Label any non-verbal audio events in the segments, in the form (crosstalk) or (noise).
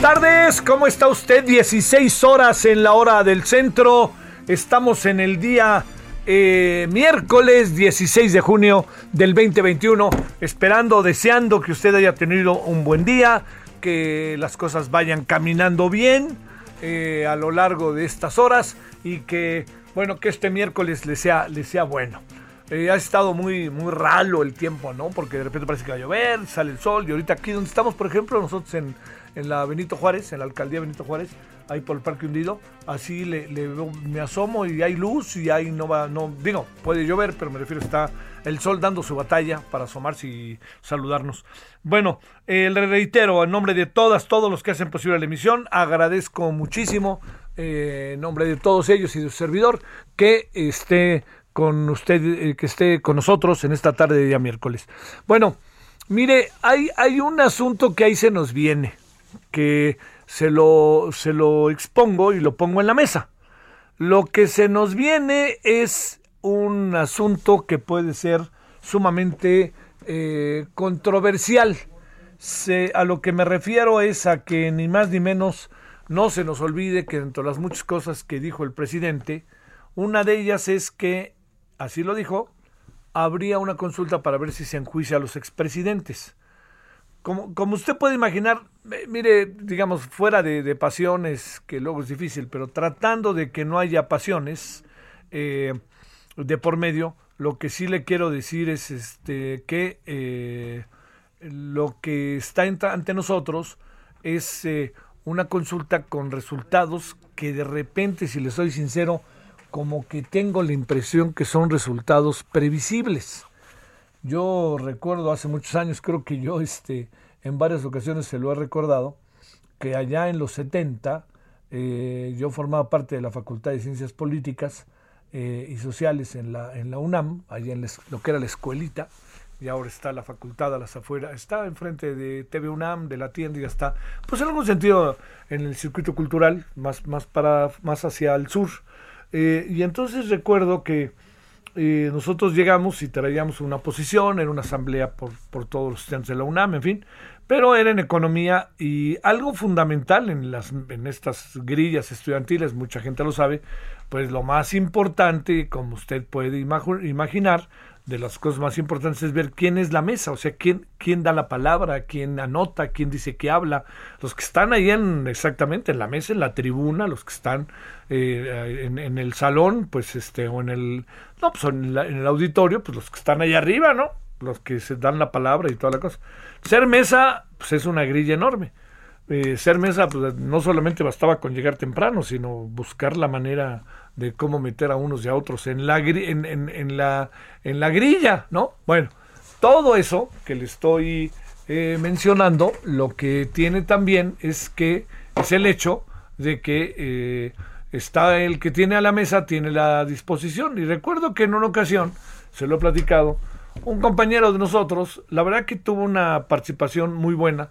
Tardes, ¿cómo está usted? 16 horas en la hora del centro. Estamos en el día eh, miércoles 16 de junio del 2021, esperando, deseando que usted haya tenido un buen día, que las cosas vayan caminando bien eh, a lo largo de estas horas y que, bueno, que este miércoles le sea, le sea bueno. Eh, ha estado muy, muy ralo el tiempo, ¿no? Porque de repente parece que va a llover, sale el sol y ahorita aquí donde estamos, por ejemplo, nosotros en en la Benito Juárez, en la alcaldía Benito Juárez, ahí por el Parque Hundido. Así le, me asomo y hay luz y ahí no va, no, digo, puede llover, pero me refiero, está el sol dando su batalla para asomarse y saludarnos. Bueno, le reitero, en nombre de todas, todos los que hacen posible la emisión, agradezco muchísimo, eh, en nombre de todos ellos y de su servidor, que esté con usted, eh, que esté con nosotros en esta tarde de día miércoles. Bueno, mire, hay, hay un asunto que ahí se nos viene que se lo, se lo expongo y lo pongo en la mesa. Lo que se nos viene es un asunto que puede ser sumamente eh, controversial. a lo que me refiero es a que ni más ni menos no se nos olvide que dentro de las muchas cosas que dijo el presidente, una de ellas es que, así lo dijo, habría una consulta para ver si se enjuicia a los expresidentes. Como, como usted puede imaginar, mire, digamos, fuera de, pasiones, que luego es difícil, pero tratando de que no haya pasiones eh, de por medio, lo que sí le quiero decir es este, que eh, lo que está ante nosotros es eh, una consulta con resultados que de repente, si le soy sincero, como que tengo la impresión que son resultados previsibles. Yo recuerdo hace muchos años, creo que yo este, en varias ocasiones se lo he recordado, que allá en los 70 eh, yo formaba parte de la Facultad de Ciencias Políticas eh, y Sociales en la, en la UNAM, allá en lo que era la escuelita, y ahora está la facultad a las afueras, está enfrente de TV UNAM, de la tienda y está, pues en algún sentido en el circuito cultural, más, más, para, más hacia el sur. Eh, y entonces recuerdo que nosotros llegamos y traíamos una posición, en una asamblea por, por todos los estudiantes de la UNAM, en fin, pero era en economía y algo fundamental en, las, en estas grillas estudiantiles, mucha gente lo sabe, pues lo más importante, como usted puede imaginar, de las cosas más importantes es ver quién es la mesa, o sea, quién, quién da la palabra, quién anota, quién dice que habla, los que están ahí en, exactamente en la mesa, en la tribuna, los que están eh, en, el salón, pues este, o en el, no, pues en, en, el auditorio, pues los que están ahí arriba, ¿no? Los que se dan la palabra y toda la cosa. Ser mesa, pues es una grilla enorme. Eh, ser mesa, pues no solamente bastaba con llegar temprano, sino buscar la manera de cómo meter a unos y a otros en la, en, en, la, en la grilla, ¿no? Bueno, todo eso que le estoy eh, mencionando, lo que tiene también es que es el hecho de que eh, está el que tiene a la mesa, tiene la disposición. Y recuerdo que en una ocasión, se lo he platicado, un compañero de nosotros, la verdad que tuvo una participación muy buena,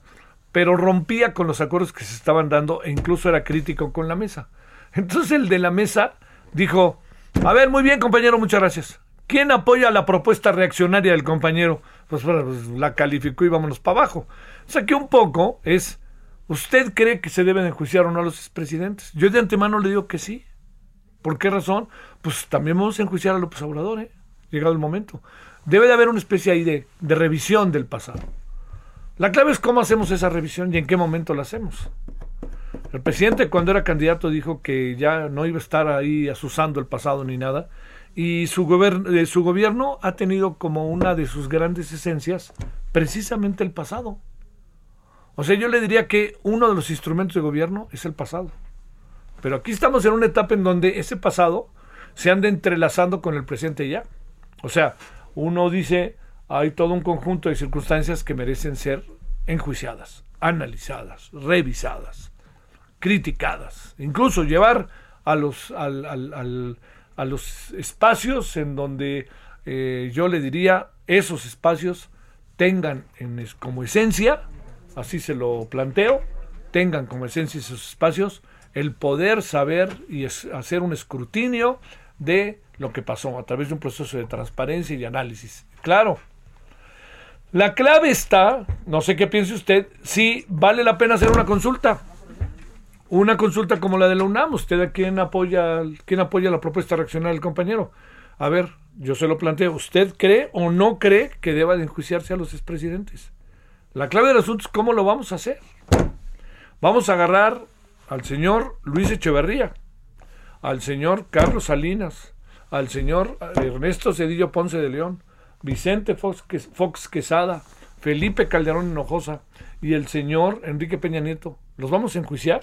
pero rompía con los acuerdos que se estaban dando e incluso era crítico con la mesa. Entonces el de la mesa dijo, a ver, muy bien compañero, muchas gracias. ¿Quién apoya la propuesta reaccionaria del compañero? Pues, pues la calificó y vámonos para abajo. O sea que un poco es, ¿usted cree que se deben enjuiciar o no a los expresidentes? Yo de antemano le digo que sí. ¿Por qué razón? Pues también vamos a enjuiciar a López Obrador, ¿eh? llegado el momento. Debe de haber una especie ahí de, de revisión del pasado. La clave es cómo hacemos esa revisión y en qué momento la hacemos. El presidente cuando era candidato dijo que ya no iba a estar ahí asusando el pasado ni nada. Y su, eh, su gobierno ha tenido como una de sus grandes esencias precisamente el pasado. O sea, yo le diría que uno de los instrumentos de gobierno es el pasado. Pero aquí estamos en una etapa en donde ese pasado se anda entrelazando con el presente ya. O sea, uno dice, hay todo un conjunto de circunstancias que merecen ser enjuiciadas, analizadas, revisadas criticadas, incluso llevar a los, a los espacios en donde eh, yo le diría esos espacios tengan como esencia, así se lo planteo, tengan como esencia esos espacios el poder saber y hacer un escrutinio de lo que pasó a través de un proceso de transparencia y de análisis. Claro, la clave está, no sé qué piense usted, si vale la pena hacer una consulta una consulta como la de la UNAM. ¿Usted a quién apoya, quién apoya la propuesta reaccional del compañero? A ver, yo se lo planteo. ¿Usted cree o no cree que deba de enjuiciarse a los expresidentes? La clave del asunto es cómo lo vamos a hacer. Vamos a agarrar al señor Luis Echeverría, al señor Carlos Salinas, al señor Ernesto Cedillo Ponce de León, Vicente Fox, Fox Quesada, Felipe Calderón Hinojosa y el señor Enrique Peña Nieto. ¿Los vamos a enjuiciar?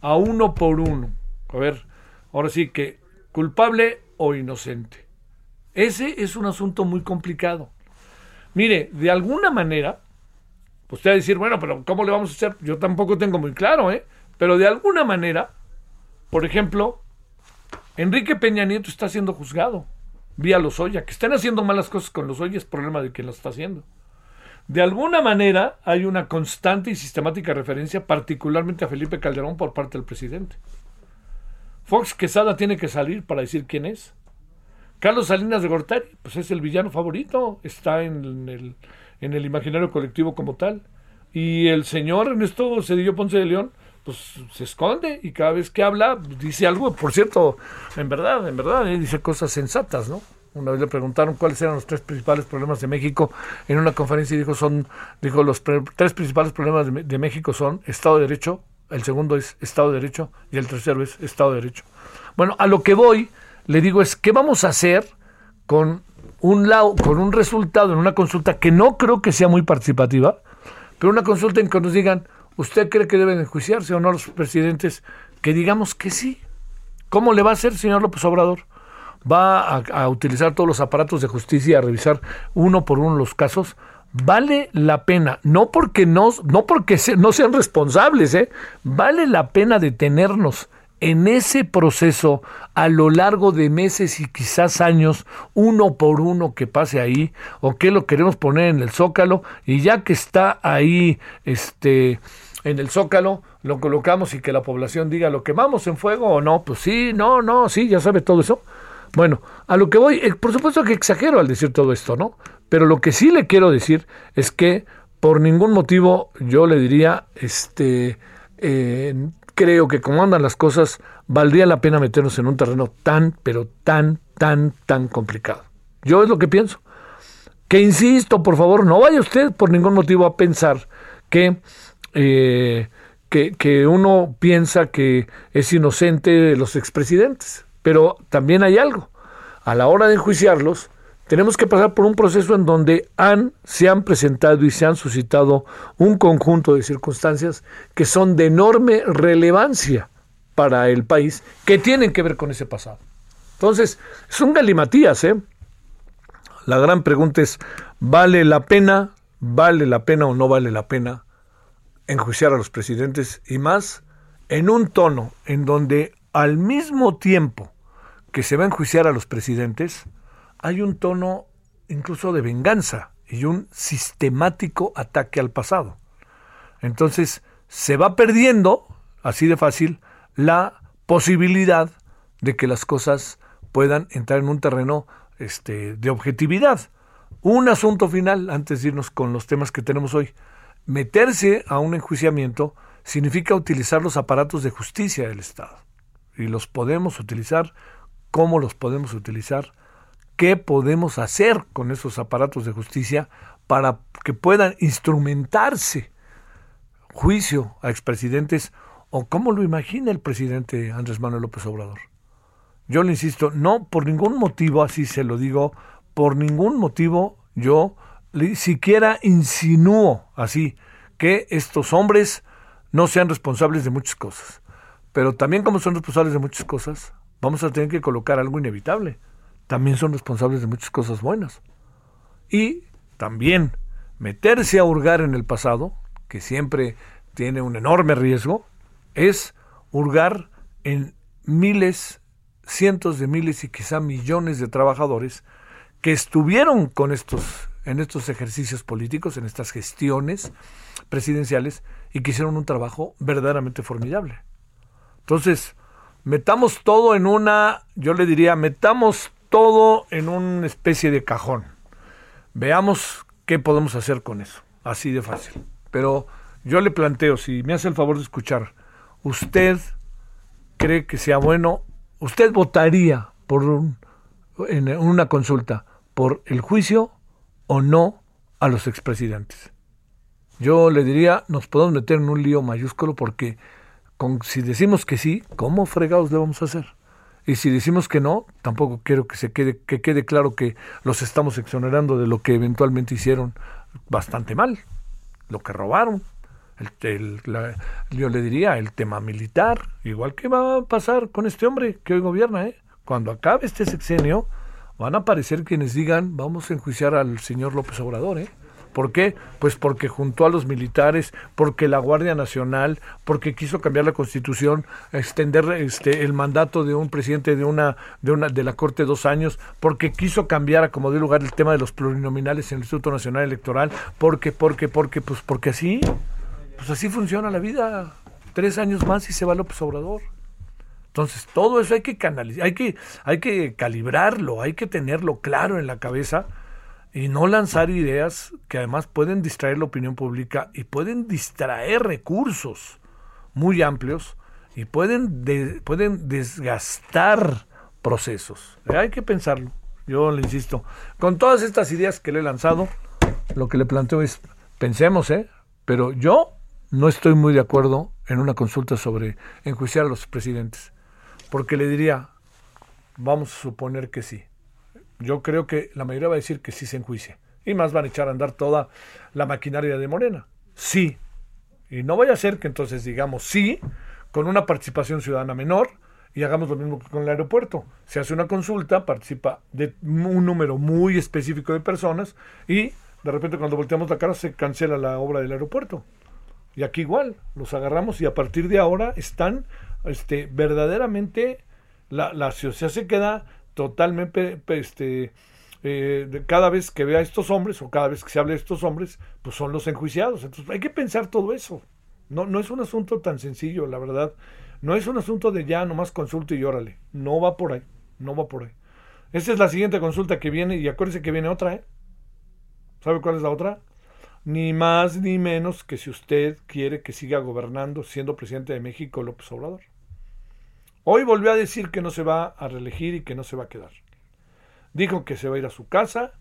A uno por uno. A ver, ahora sí que culpable o inocente. Ese es un asunto muy complicado. Mire, de alguna manera, pues usted va a decir, bueno, pero ¿cómo le vamos a hacer? Yo tampoco tengo muy claro, ¿eh? Pero de alguna manera, por ejemplo, Enrique Peña Nieto está siendo juzgado vía los Oya. Que estén haciendo malas cosas con los Oya es problema de quien lo está haciendo. De alguna manera hay una constante y sistemática referencia, particularmente a Felipe Calderón por parte del presidente. Fox Quesada tiene que salir para decir quién es. Carlos Salinas de Gortari, pues es el villano favorito, está en el, en el imaginario colectivo como tal. Y el señor Ernesto Cedillo Ponce de León, pues se esconde y cada vez que habla dice algo, por cierto, en verdad, en verdad, eh, dice cosas sensatas, ¿no? Una vez le preguntaron cuáles eran los tres principales problemas de México en una conferencia y dijo son dijo los tres principales problemas de, México son Estado de Derecho, el segundo es Estado de Derecho y el tercero es Estado de Derecho. Bueno, a lo que voy le digo es qué vamos a hacer con un lado, con un resultado en una consulta que no creo que sea muy participativa, pero una consulta en que nos digan, ¿usted cree que deben enjuiciarse o no los presidentes? Que digamos que sí. ¿Cómo le va a hacer, señor López Obrador? Va a, utilizar todos los aparatos de justicia a revisar uno por uno los casos, vale la pena, no porque no, no porque no sean responsables, ¿eh? vale la pena detenernos en ese proceso a lo largo de meses y quizás años, uno por uno que pase ahí, o que lo queremos poner en el zócalo, y ya que está ahí, este, en el zócalo, lo colocamos y que la población diga, ¿lo quemamos en fuego o no? Pues sí, no, no, sí, ya sabe todo eso. Bueno, a lo que voy, eh, por supuesto que exagero al decir todo esto, ¿no? Pero lo que sí le quiero decir es que por ningún motivo yo le diría, este, eh, creo que como andan las cosas, valdría la pena meternos en un terreno tan, pero tan, tan, tan complicado. Yo es lo que pienso. Que insisto, por favor, no vaya usted por ningún motivo a pensar que, eh, que, uno piensa que es inocente de los expresidentes. Pero también hay algo. A la hora de enjuiciarlos, tenemos que pasar por un proceso en donde han, se han presentado y se han suscitado un conjunto de circunstancias que son de enorme relevancia para el país, que tienen que ver con ese pasado. Entonces, es un galimatías, ¿eh? La gran pregunta es, ¿vale la pena, vale la pena o no vale la pena enjuiciar a los presidentes? Y más, en un tono en donde al mismo tiempo que se va a enjuiciar a los presidentes, hay un tono incluso de venganza y un sistemático ataque al pasado. Entonces, se va perdiendo, así de fácil, la posibilidad de que las cosas puedan entrar en un terreno este, de objetividad. Un asunto final, antes de irnos con los temas que tenemos hoy. Meterse a un enjuiciamiento significa utilizar los aparatos de justicia del Estado. Y los podemos utilizar cómo los podemos utilizar, qué podemos hacer con esos aparatos de justicia para que puedan instrumentarse juicio a expresidentes o cómo lo imagina el presidente Andrés Manuel López Obrador. Yo le insisto, no por ningún motivo, así se lo digo, por ningún motivo yo siquiera insinúo así que estos hombres no sean responsables de muchas cosas. Pero también como son responsables de muchas cosas, vamos a tener que colocar algo inevitable. También son responsables de muchas cosas buenas. Y también meterse a hurgar en el pasado, que siempre tiene un enorme riesgo, es hurgar en miles, cientos de miles y quizá millones de trabajadores que estuvieron con estos en estos ejercicios políticos, en estas gestiones presidenciales y que hicieron un trabajo verdaderamente formidable. Entonces, metamos todo en una, yo le diría, metamos todo en una especie de cajón. Veamos qué podemos hacer con eso. Así de fácil. Pero yo le planteo, si me hace el favor de escuchar, ¿usted cree que sea bueno? ¿Usted votaría por en una consulta por el juicio o no a los expresidentes? Yo le diría, nos podemos meter en un lío mayúsculo porque con, si decimos que sí, ¿cómo fregados le vamos a hacer? Y si decimos que no, tampoco quiero que se quede, que quede claro que los estamos exonerando de lo que eventualmente hicieron bastante mal, lo que robaron. El, yo le diría el tema militar, igual que va a pasar con este hombre que hoy gobierna, ¿eh? cuando acabe este sexenio, van a aparecer quienes digan, vamos a enjuiciar al señor López Obrador, ¿eh? ¿Por qué? Pues porque juntó a los militares, porque la Guardia Nacional, porque quiso cambiar la Constitución, extender este el mandato de un presidente de una de una de la Corte dos años, porque quiso cambiar a como dio lugar el tema de los plurinominales en el Instituto Nacional Electoral, porque porque porque pues porque así, pues así funciona la vida. Tres años más y se va López Obrador. Entonces, todo eso hay que canalizar, hay que, hay que calibrarlo, hay que tenerlo claro en la cabeza y no lanzar ideas que además pueden distraer la opinión pública y pueden distraer recursos muy amplios y pueden, pueden desgastar procesos. Hay que pensarlo, yo le insisto. Con todas estas ideas que le he lanzado, lo que le planteo es, pensemos, ¿eh? Pero yo no estoy muy de acuerdo en una consulta sobre enjuiciar a los presidentes, porque le diría, vamos a suponer que sí yo creo que la mayoría va a decir que sí se enjuicie. Y más van a echar a andar toda la maquinaria de Morena. Sí. Y no vaya a ser que entonces digamos sí con una participación ciudadana menor y hagamos lo mismo que con el aeropuerto. Se hace una consulta, participa de un número muy específico de personas y de repente cuando volteamos la cara se cancela la obra del aeropuerto. Y aquí igual, los agarramos y a partir de ahora están este, verdaderamente, la, la sociedad se queda totalmente, este, eh, cada vez que vea a estos hombres o cada vez que se hable de estos hombres, pues son los enjuiciados. Entonces hay que pensar todo eso. No, no es un asunto tan sencillo, la verdad. No es un asunto de ya nomás consulta y órale. No va por ahí. No va por ahí. Esta es la siguiente consulta que viene y acuérdese que viene otra, ¿eh? ¿Sabe cuál es la otra? Ni más ni menos que si usted quiere que siga gobernando siendo presidente de México López Obrador. Hoy volvió a decir que no se va a reelegir y que no se va a quedar. Dijo que se va a ir a su casa,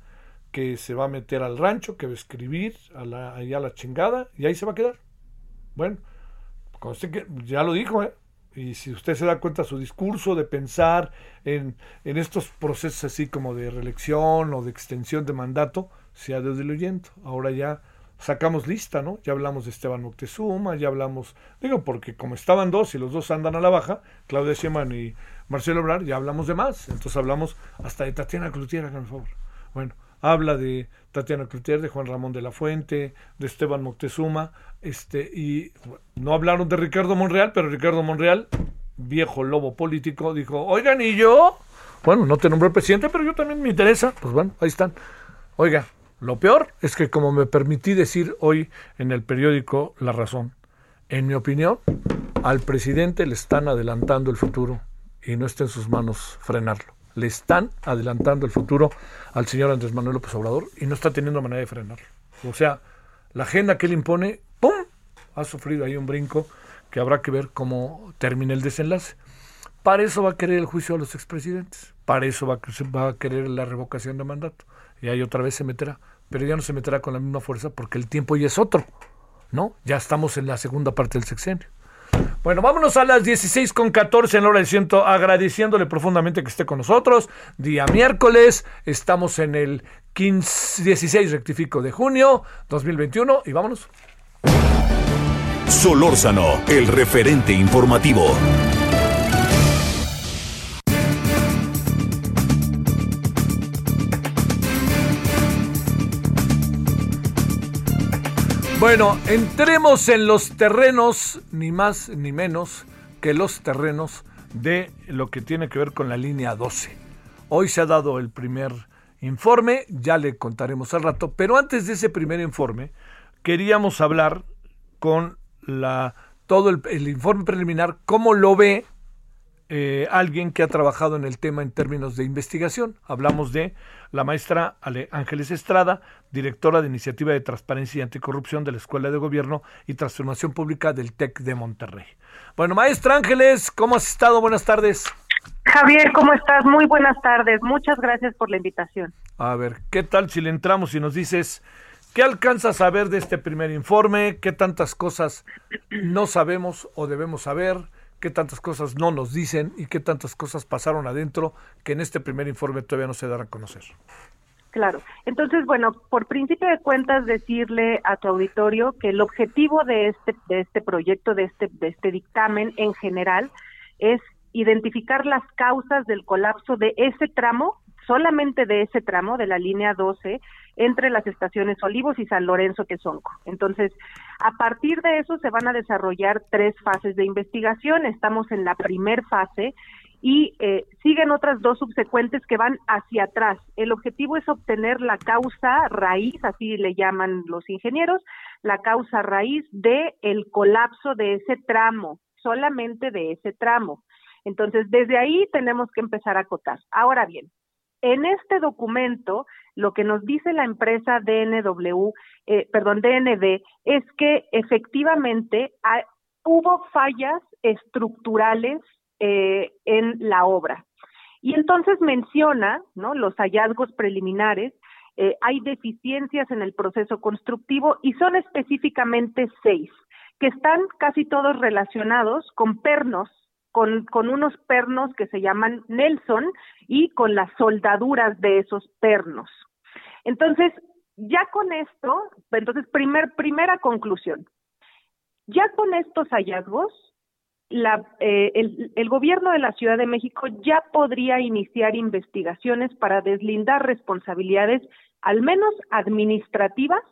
que se va a meter al rancho, que va a escribir a la, a la chingada y ahí se va a quedar. Bueno, que ya lo dijo, ¿eh? Y si usted se da cuenta su discurso de pensar en, en estos procesos así como de reelección o de extensión de mandato, se ha diluyendo. Ahora ya sacamos lista, ¿no? Ya hablamos de Esteban Moctezuma, ya hablamos, digo, porque como estaban dos y los dos andan a la baja, Claudia Sheinbaum y Marcelo Obrar, ya hablamos de más. Entonces hablamos hasta de Tatiana Cloutier, por favor. Bueno, habla de Tatiana Cloutier, de Juan Ramón de la Fuente, de Esteban Moctezuma, este, y no hablaron de Ricardo Monreal, pero Ricardo Monreal, viejo lobo político, dijo, oigan, ¿y yo? Bueno, no te nombró presidente, pero yo también me interesa. Pues bueno, ahí están. Oiga, lo peor es que, como me permití decir hoy en el periódico La Razón, en mi opinión, al presidente le están adelantando el futuro y no está en sus manos frenarlo. Le están adelantando el futuro al señor Andrés Manuel López Obrador y no está teniendo manera de frenarlo. O sea, la agenda que él impone, ¡pum! Ha sufrido ahí un brinco que habrá que ver cómo termina el desenlace. Para eso va a querer el juicio a los expresidentes. Para eso va, va a querer la revocación de mandato y ahí otra vez se meterá. pero ya no se meterá con la misma fuerza porque el tiempo ya es otro, ¿no? Ya estamos en la segunda parte del sexenio. Bueno, vámonos a las 16 con 14 en la hora de ciento, agradeciéndole profundamente que esté con nosotros. Día miércoles, estamos en el 15, 16 rectifico de junio 2021 y vámonos. Solórzano, el referente informativo. Bueno, entremos en los terrenos, ni más ni menos que los terrenos de lo que tiene que ver con la línea 12. Hoy se ha dado el primer informe, ya le contaremos al rato, pero antes de ese primer informe, queríamos hablar con la, todo el, informe preliminar, cómo lo ve eh, alguien que ha trabajado en el tema en términos de investigación. Hablamos de la maestra Ángeles Estrada, directora de Iniciativa de Transparencia y Anticorrupción de la Escuela de Gobierno y Transformación Pública del TEC de Monterrey. Bueno, maestra Ángeles, ¿cómo has estado? Buenas tardes. Javier, ¿cómo estás? Muy buenas tardes. Muchas gracias por la invitación. A ver, ¿qué tal si le entramos y nos dices qué alcanzas a ver de este primer informe? ¿Qué tantas cosas no sabemos o debemos saber? Qué tantas cosas no nos dicen y qué tantas cosas pasaron adentro que en este primer informe todavía no se dará a conocer. Claro. Entonces, bueno, por principio de cuentas, decirle a tu auditorio que el objetivo de este, de este proyecto, de este, de este dictamen en general, es identificar las causas del colapso de ese tramo, solamente de ese tramo de la línea 12, entre las estaciones Olivos y San Lorenzo Quesonco. Entonces, a partir de eso se van a desarrollar tres fases de investigación. Estamos en la primer fase y eh, siguen otras dos subsecuentes que van hacia atrás. El objetivo es obtener la causa raíz, así le llaman los ingenieros, la causa raíz de el colapso de ese tramo, solamente de ese tramo. Entonces, desde ahí tenemos que empezar a acotar. Ahora bien, en este documento, lo que nos dice la empresa DNW, eh, perdón, DND, es que efectivamente hubo fallas estructurales eh, en la obra. Y entonces menciona. Los hallazgos preliminares, eh, hay deficiencias en el proceso constructivo y son específicamente seis, que están casi todos relacionados con pernos con, unos pernos que se llaman Nelson y con las soldaduras de esos pernos. Entonces, ya con esto, entonces, primer, primera conclusión, ya con estos hallazgos, la, eh, el, el, gobierno de la Ciudad de México ya podría iniciar investigaciones para deslindar responsabilidades, al menos administrativas,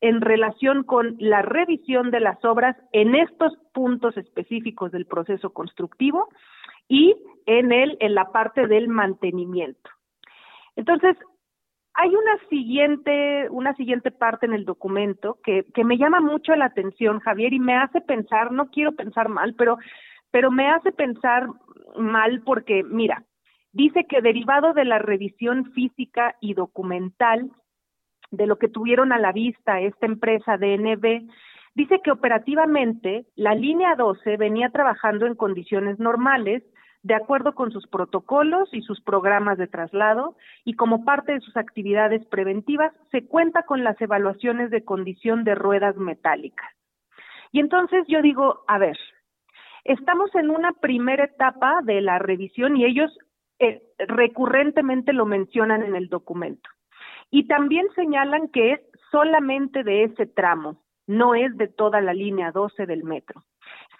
en relación con la revisión de las obras en estos puntos específicos del proceso constructivo y en el en la parte del mantenimiento. Entonces, hay una siguiente una siguiente parte en el documento que que me llama mucho la atención, Javier, y me hace pensar, no quiero pensar mal, pero pero me hace pensar mal porque mira, dice que derivado de la revisión física y documental de lo que tuvieron a la vista esta empresa DNB, dice que operativamente la línea 12 venía trabajando en condiciones normales, de acuerdo con sus protocolos y sus programas de traslado, y como parte de sus actividades preventivas, se cuenta con las evaluaciones de condición de ruedas metálicas. Y entonces yo digo, a ver, estamos en una primera etapa de la revisión y ellos eh, recurrentemente lo mencionan en el documento. Y también señalan que es solamente de ese tramo, no es de toda la línea 12 del metro.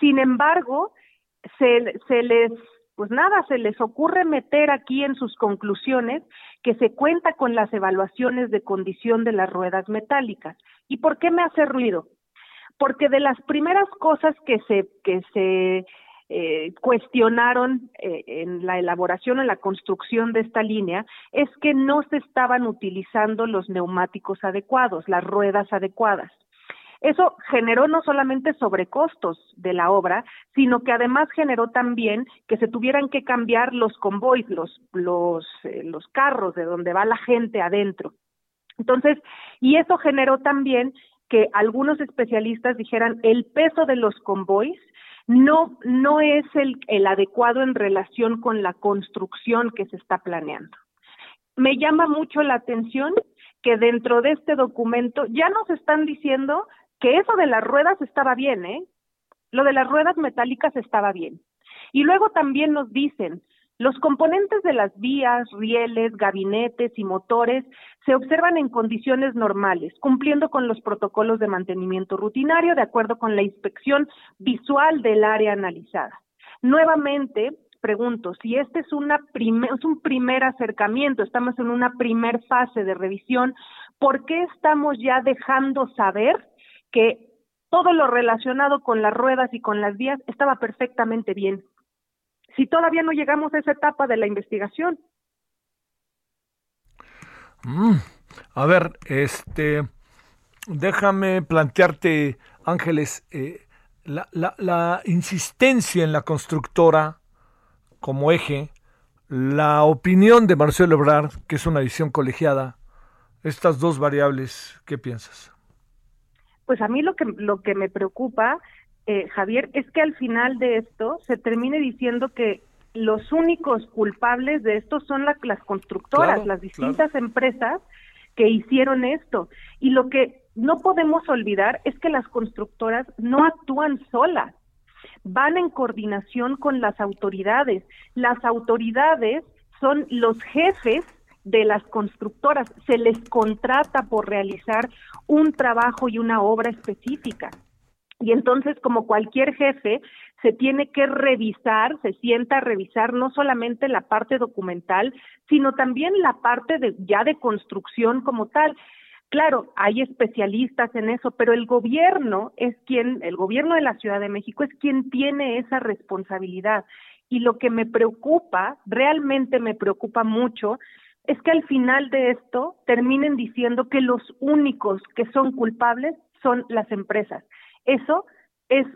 Sin embargo, se, les, pues nada, se les ocurre meter aquí en sus conclusiones que se cuenta con las evaluaciones de condición de las ruedas metálicas. ¿Y por qué me hace ruido? Porque de las primeras cosas que se, que se eh, cuestionaron eh, en la elaboración en la construcción de esta línea es que no se estaban utilizando los neumáticos adecuados, las ruedas adecuadas. Eso generó no solamente sobrecostos de la obra, sino que además generó también que se tuvieran que cambiar los convoys, los, los, eh, los carros de donde va la gente adentro. Entonces, y eso generó también que algunos especialistas dijeran el peso de los convoys no, no es el, el adecuado en relación con la construcción que se está planeando. Me llama mucho la atención que dentro de este documento ya nos están diciendo que eso de las ruedas estaba bien, ¿eh? Lo de las ruedas metálicas estaba bien. Y luego también nos dicen, los componentes de las vías, rieles, gabinetes y motores se observan en condiciones normales, cumpliendo con los protocolos de mantenimiento rutinario de acuerdo con la inspección visual del área analizada. Nuevamente, pregunto, si este es, una es un primer acercamiento, estamos en una primer fase de revisión, ¿por qué estamos ya dejando saber que todo lo relacionado con las ruedas y con las vías estaba perfectamente bien? Si todavía no llegamos a esa etapa de la investigación? Mm, a ver, este, déjame plantearte, Ángeles, eh, la, la, la insistencia en la constructora como eje, la opinión de Marcelo Ebrard, que es una visión colegiada, estas dos variables, ¿qué piensas? Pues a mí lo que, lo que me preocupa eh, Javier, es que al final de esto se termine diciendo que los únicos culpables de esto son las constructoras, las distintas empresas que hicieron esto. Y lo que no podemos olvidar es que las constructoras no actúan solas, van en coordinación con las autoridades. Las autoridades son los jefes de las constructoras, se les contrata por realizar un trabajo y una obra específica. Y entonces, como cualquier jefe, se tiene que revisar, se sienta a revisar no solamente la parte documental, sino también la parte de, ya de construcción como tal. Claro, hay especialistas en eso, pero el gobierno es quien, el gobierno de la Ciudad de México es quien tiene esa responsabilidad. Y lo que me preocupa, realmente me preocupa mucho, es que al final de esto terminen diciendo que los únicos que son culpables son las empresas. Eso es,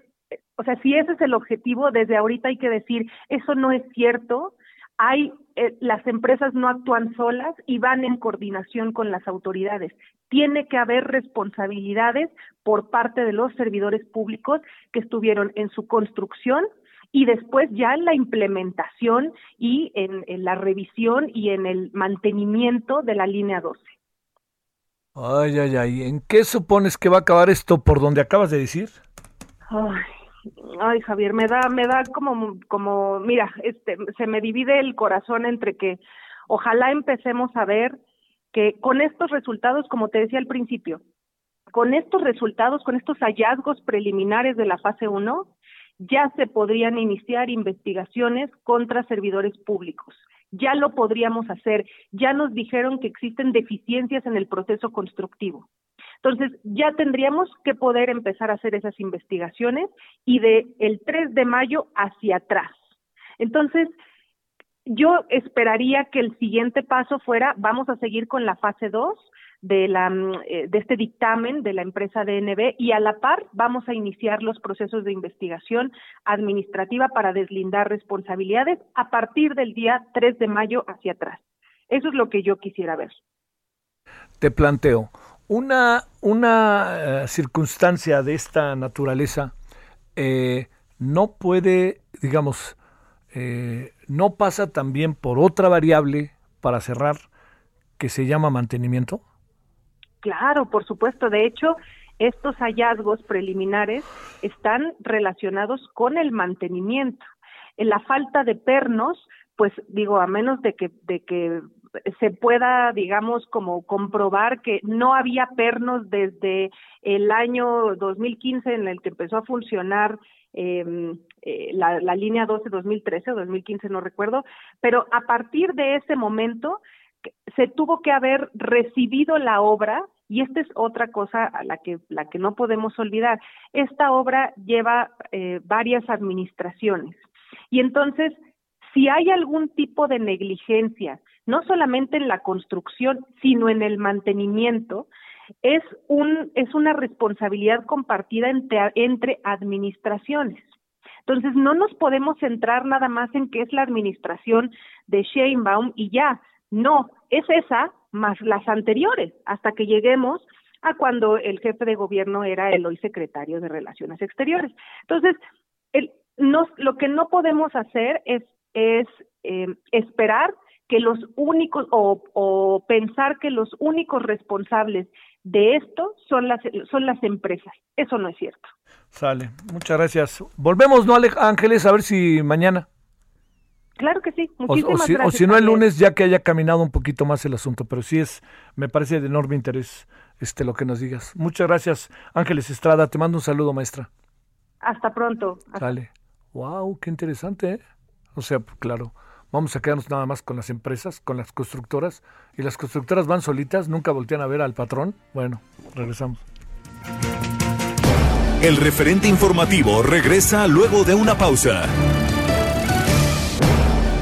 o sea, si ese es el objetivo, desde ahorita hay que decir, eso no es cierto, hay eh, las empresas no actúan solas y van en coordinación con las autoridades. Tiene que haber responsabilidades por parte de los servidores públicos que estuvieron en su construcción y después ya en la implementación y en, en la revisión y en el mantenimiento de la línea 12. Ay, ay, ay. ¿En qué supones que va a acabar esto por donde acabas de decir? Ay, Javier, me da, me da como, como, mira, este, se me divide el corazón entre que ojalá empecemos a ver que con estos resultados, como te decía al principio, con estos resultados, con estos hallazgos preliminares de la fase 1, ya se podrían iniciar investigaciones contra servidores públicos ya lo podríamos hacer, ya nos dijeron que existen deficiencias en el proceso constructivo. Entonces, ya tendríamos que poder empezar a hacer esas investigaciones y de el 3 de mayo hacia atrás. Entonces, yo esperaría que el siguiente paso fuera, vamos a seguir con la fase 2, de, la, mm, eh, de este dictamen de la empresa DNB y a la par vamos a iniciar los procesos de investigación administrativa para deslindar responsabilidades a partir del día 3 de mayo hacia atrás. Eso es lo que yo quisiera ver. Te planteo, una, una eh, circunstancia de esta naturaleza eh, no puede, digamos, no pasa también por otra variable para cerrar que se llama mantenimiento? Claro, por supuesto. De hecho, estos hallazgos preliminares están relacionados con el mantenimiento. En la falta de pernos, pues digo, a menos de que, de que se pueda, digamos, como comprobar que no había pernos desde el año 2015 en el que empezó a funcionar em, eh, la, la línea 12 2013 o 2015, no recuerdo, pero a partir de ese momento se tuvo que haber recibido la obra y esta es otra cosa a la que la que no podemos olvidar. Esta obra lleva eh, varias administraciones y entonces si hay algún tipo de negligencia, no solamente en la construcción, sino en el mantenimiento, es un es una responsabilidad compartida entre, entre administraciones. Entonces, no nos podemos centrar nada más en que es la administración de Sheinbaum y ya, no, es esa más las anteriores, hasta que lleguemos a cuando el jefe de gobierno era el hoy secretario de Relaciones Exteriores. Entonces, el, no, lo que no podemos hacer es, es eh, esperar que los únicos o, o pensar que los únicos responsables de esto son las son las empresas. Eso no es cierto. Sale. Muchas gracias. Volvemos, ¿no, Ángeles? A ver si mañana. Claro que sí. Muchísimas o, si, gracias. o si no el lunes, ya que haya caminado un poquito más el asunto. Pero sí es, me parece de enorme interés este lo que nos digas. Muchas gracias, Ángeles Estrada. Te mando un saludo, maestra. Hasta pronto. Sale. Wow, qué interesante, ¿eh? O sea, claro, vamos a quedarnos nada más con las empresas, con las constructoras, y las constructoras van solitas, nunca voltean a ver al patrón. Bueno, regresamos. El referente informativo regresa luego de una pausa.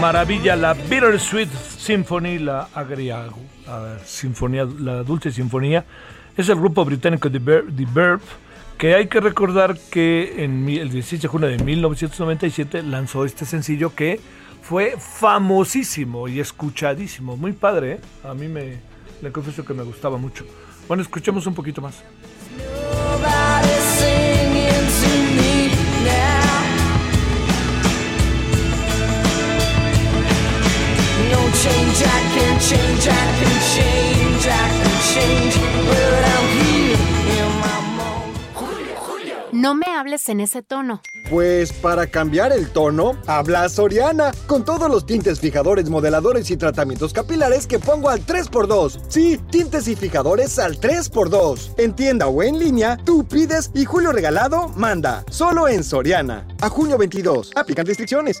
Maravilla, la Bittersweet Symphony, la agria, sinfonía, la dulce sinfonía. Es el grupo británico The Verb, que hay que recordar que en el 16 de junio de 1997 lanzó este sencillo que fue famosísimo y escuchadísimo. Muy padre, ¿eh? A mí me, le confieso que me gustaba mucho. Bueno, escuchemos un poquito más. Can change, I can change, I can change, but I'm here in my No me hables en ese tono. Pues para cambiar el tono, habla Soriana, con todos los tintes fijadores, modeladores y tratamientos capilares que pongo al 3x2. Sí, tintes y fijadores al 3x2. En tienda o en línea, tú pides y Julio Regalado manda. Solo en Soriana. A junio 22. Aplican restricciones.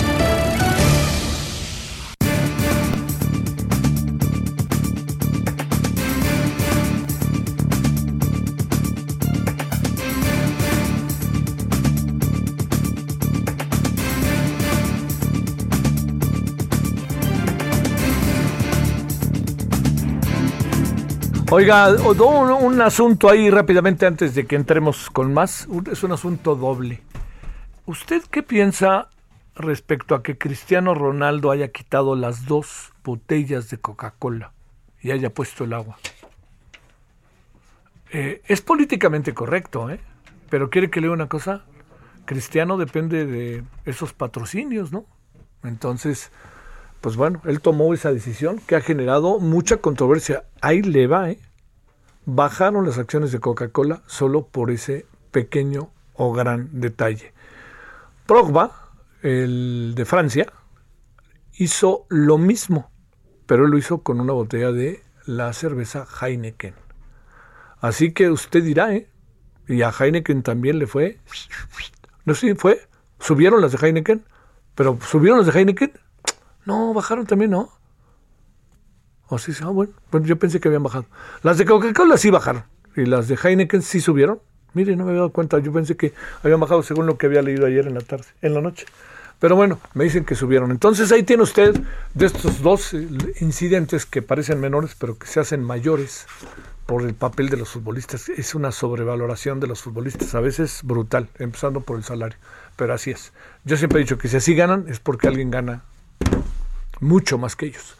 Oiga, un, asunto ahí rápidamente antes de que entremos con más. Es un asunto doble. ¿Usted qué piensa respecto a que Cristiano Ronaldo haya quitado las dos botellas de Coca-Cola y haya puesto el agua? Eh, es políticamente correcto, ¿eh? Pero quiere que lea una cosa. Cristiano depende de esos patrocinios, ¿no? Entonces, pues bueno, él tomó esa decisión que ha generado mucha controversia. Ahí le va, ¿eh? Bajaron las acciones de Coca-Cola solo por ese pequeño o gran detalle. Progba, el de Francia, hizo lo mismo, pero él lo hizo con una botella de la cerveza Heineken. Así que usted dirá, ¿eh? Y a Heineken también le fue. No sé, fue. Subieron las de Heineken. Pero subieron las de Heineken. No, bajaron también, ¿no? O sí, ah, bueno. bueno. Yo pensé que habían bajado. Las de Coca-Cola sí bajaron. Y las de Heineken sí subieron. Mire, no me había dado cuenta. Yo pensé que habían bajado según lo que había leído ayer en la tarde, en la noche. Pero bueno, me dicen que subieron. Entonces ahí tiene usted de estos dos eh, incidentes que parecen menores, pero que se hacen mayores por el papel de los futbolistas. Es una sobrevaloración de los futbolistas, a veces brutal, empezando por el salario. Pero así es. Yo siempre he dicho que si así ganan es porque alguien gana mucho más que ellos.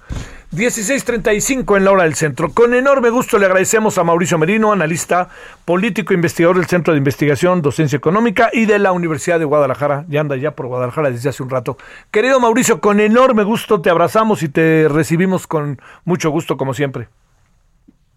16.35 en la hora del centro. Con enorme gusto le agradecemos a Mauricio Merino, analista político, investigador del Centro de Investigación, Docencia Económica y de la Universidad de Guadalajara. Ya anda ya por Guadalajara desde hace un rato. Querido Mauricio, con enorme gusto te abrazamos y te recibimos con mucho gusto como siempre.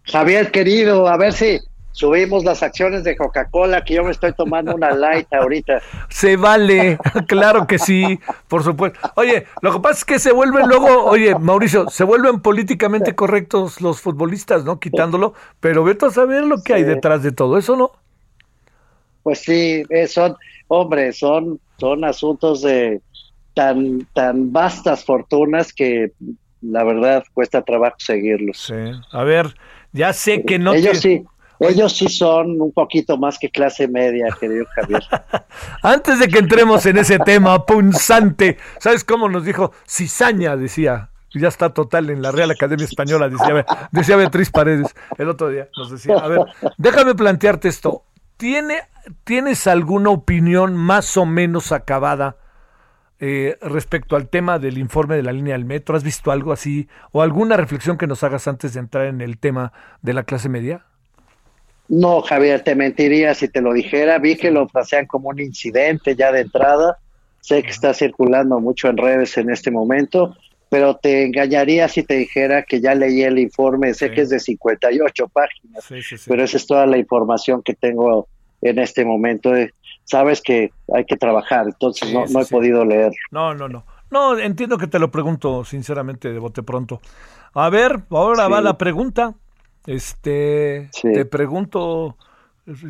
Javier, querido, a ver si subimos las acciones de Coca-Cola, que yo me estoy tomando una light ahorita. Se vale, (laughs) claro que sí, por supuesto. Oye, lo que pasa es que se vuelven luego, oye, Mauricio, se vuelven políticamente correctos los futbolistas, ¿no? Quitándolo, pero vete a saber lo que hay detrás de todo eso, ¿no? Pues sí, son, hombre, son, son asuntos de tan, tan vastas fortunas que la verdad cuesta trabajo seguirlos. Sí, a ver, ya sé que no Ellos sí ellos sí son un poquito más que clase media, querido Javier. (laughs) Antes de que entremos en ese tema punzante, ¿sabes cómo nos dijo? Cizaña, decía. Ya está total en la Real Academia Española, decía, decía Beatriz Paredes el otro día. Nos decía, a ver, déjame plantearte esto. ¿Tiene, ¿Tienes alguna opinión más o menos acabada eh, respecto al tema del informe de la línea del metro? ¿Has visto algo así? ¿O alguna reflexión que nos hagas antes de entrar en el tema de la clase media? No, Javier, te mentiría si te lo dijera. Vi que lo pasean como un incidente ya de entrada. Sé que está circulando mucho en redes en este momento, pero te engañaría si te dijera que ya leí el informe. Sé que es de 58 páginas, pero esa es toda la información que tengo en este momento. Sabes que hay que trabajar, entonces no, no he podido leer. No, no, no. No, entiendo que te lo pregunto sinceramente de bote pronto. A ver, ahora va la pregunta. Este, te pregunto,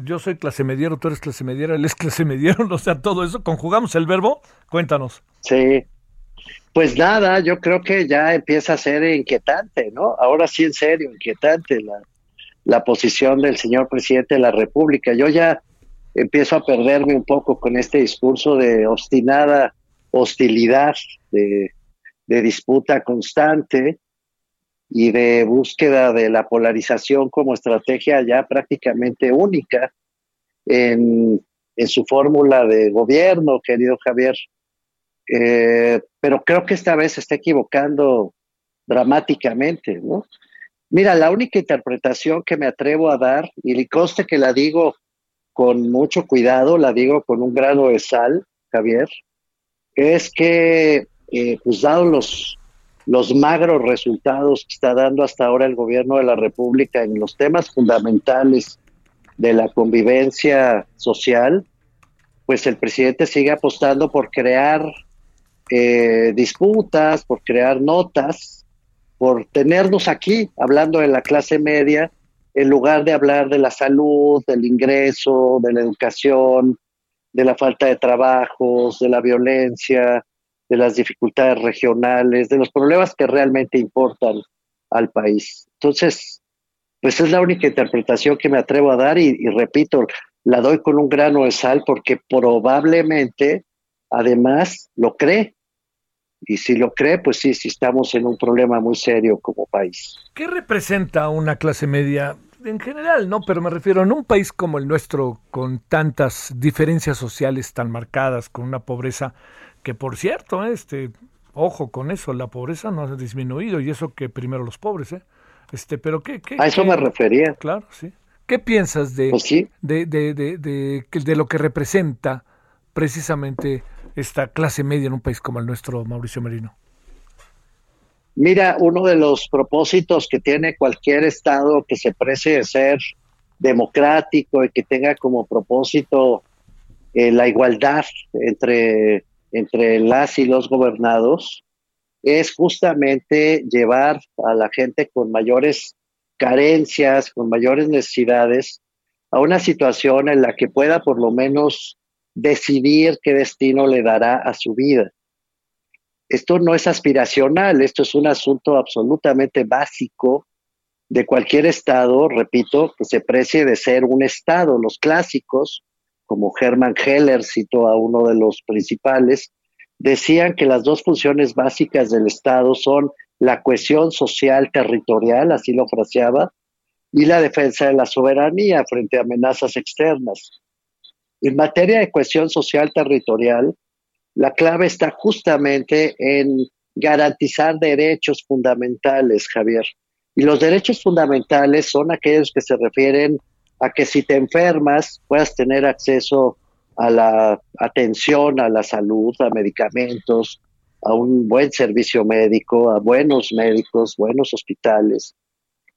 yo soy clase mediero, tú eres clase mediera, él es clase mediero, (laughs) o sea, todo eso, conjugamos el verbo, cuéntanos. Sí, pues nada, yo creo que ya empieza a ser inquietante, ¿no? Ahora sí, en serio, inquietante la, la posición del señor presidente de la República. Yo ya empiezo a perderme un poco con este discurso de obstinada hostilidad, de, de disputa constante, y de búsqueda de la polarización como estrategia ya prácticamente única en, su fórmula de gobierno, querido Javier. Eh, pero creo que esta vez se está equivocando dramáticamente, ¿no? Mira, la única interpretación que me atrevo a dar, y le conste que la digo con mucho cuidado, la digo con un grano de sal, Javier, es que, eh, pues dado los los magros resultados que está dando hasta ahora el gobierno de la República en los temas fundamentales de la convivencia social, pues el presidente sigue apostando por crear eh, disputas, por crear notas, por tenernos aquí hablando de la clase media, en lugar de hablar de la salud, del ingreso, de la educación, de la falta de trabajos, de la violencia, de las dificultades regionales, de los problemas que realmente importan al país. Entonces, pues es la única interpretación que me atrevo a dar y, repito, la doy con un grano de sal porque probablemente, además, lo cree. Y si lo cree, pues sí, sí estamos en un problema muy serio como país. ¿Qué representa una clase media en general, no? Pero me refiero en un país como el nuestro, con tantas diferencias sociales tan marcadas, con una pobreza que por cierto, este, ojo con eso, la pobreza no ha disminuido y eso que primero los pobres, ¿eh? Este, pero qué, qué a eso me refería. Claro, sí. ¿Qué piensas de, pues de, de, de, de, de lo que representa precisamente esta clase media en un país como el nuestro, Mauricio Merino? Mira, uno de los propósitos que tiene cualquier Estado que se precie de ser democrático y que tenga como propósito eh, la igualdad entre entre las y los gobernados es justamente llevar a la gente con mayores carencias, con mayores necesidades, a una situación en la que pueda por lo menos decidir qué destino le dará a su vida. Esto no es aspiracional, esto es un asunto absolutamente básico de cualquier Estado, repito, que se precie de ser un Estado. Los clásicos, como Hermann Heller citó a uno de los principales, decían que las dos funciones básicas del Estado son la cohesión social territorial, así lo fraseaba, y la defensa de la soberanía frente a amenazas externas. En materia de cohesión social territorial, la clave está justamente en garantizar derechos fundamentales, Javier. Y los derechos fundamentales son aquellos que se refieren que si te enfermas puedas tener acceso a la atención, a la salud, a medicamentos, a un buen servicio médico, a buenos médicos, buenos hospitales.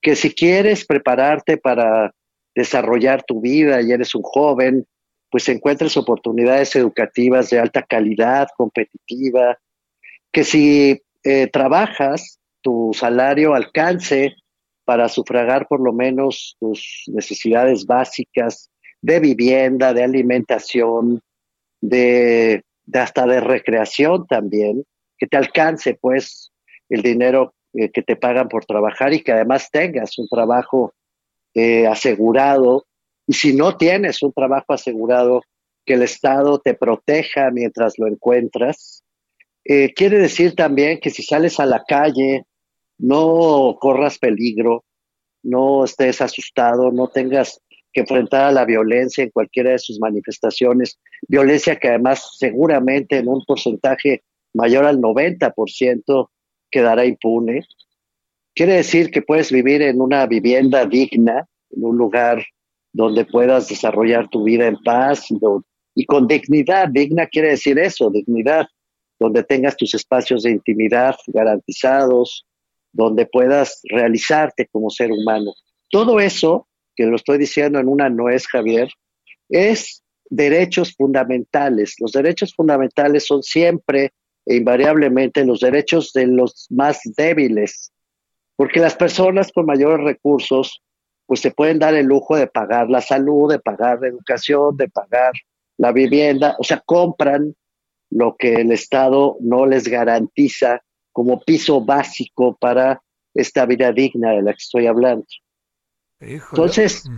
Que si quieres prepararte para desarrollar tu vida y eres un joven, pues encuentres oportunidades educativas de alta calidad, competitiva, que si eh, trabajas, tu salario alcance para sufragar por lo menos tus necesidades básicas de vivienda, de alimentación, de, hasta de recreación también, que te alcance pues el dinero eh, que te pagan por trabajar y que además tengas un trabajo eh, asegurado y si no tienes un trabajo asegurado, que el Estado te proteja mientras lo encuentras. Eh, quiere decir también que si sales a la calle, no corras peligro, no estés asustado, no tengas que enfrentar a la violencia en cualquiera de sus manifestaciones, violencia que además seguramente en un porcentaje mayor al 90% quedará impune. Quiere decir que puedes vivir en una vivienda digna, en un lugar donde puedas desarrollar tu vida en paz y, con dignidad. Digna quiere decir eso, dignidad, donde tengas tus espacios de intimidad garantizados, donde puedas realizarte como ser humano. Todo eso, que lo estoy diciendo en una no es, Javier, es derechos fundamentales. Los derechos fundamentales son siempre e invariablemente los derechos de los más débiles, porque las personas con mayores recursos pues se pueden dar el lujo de pagar la salud, de pagar la educación, de pagar la vivienda, o sea, compran lo que el Estado no les garantiza como piso básico para esta vida digna de la que estoy hablando. Entonces,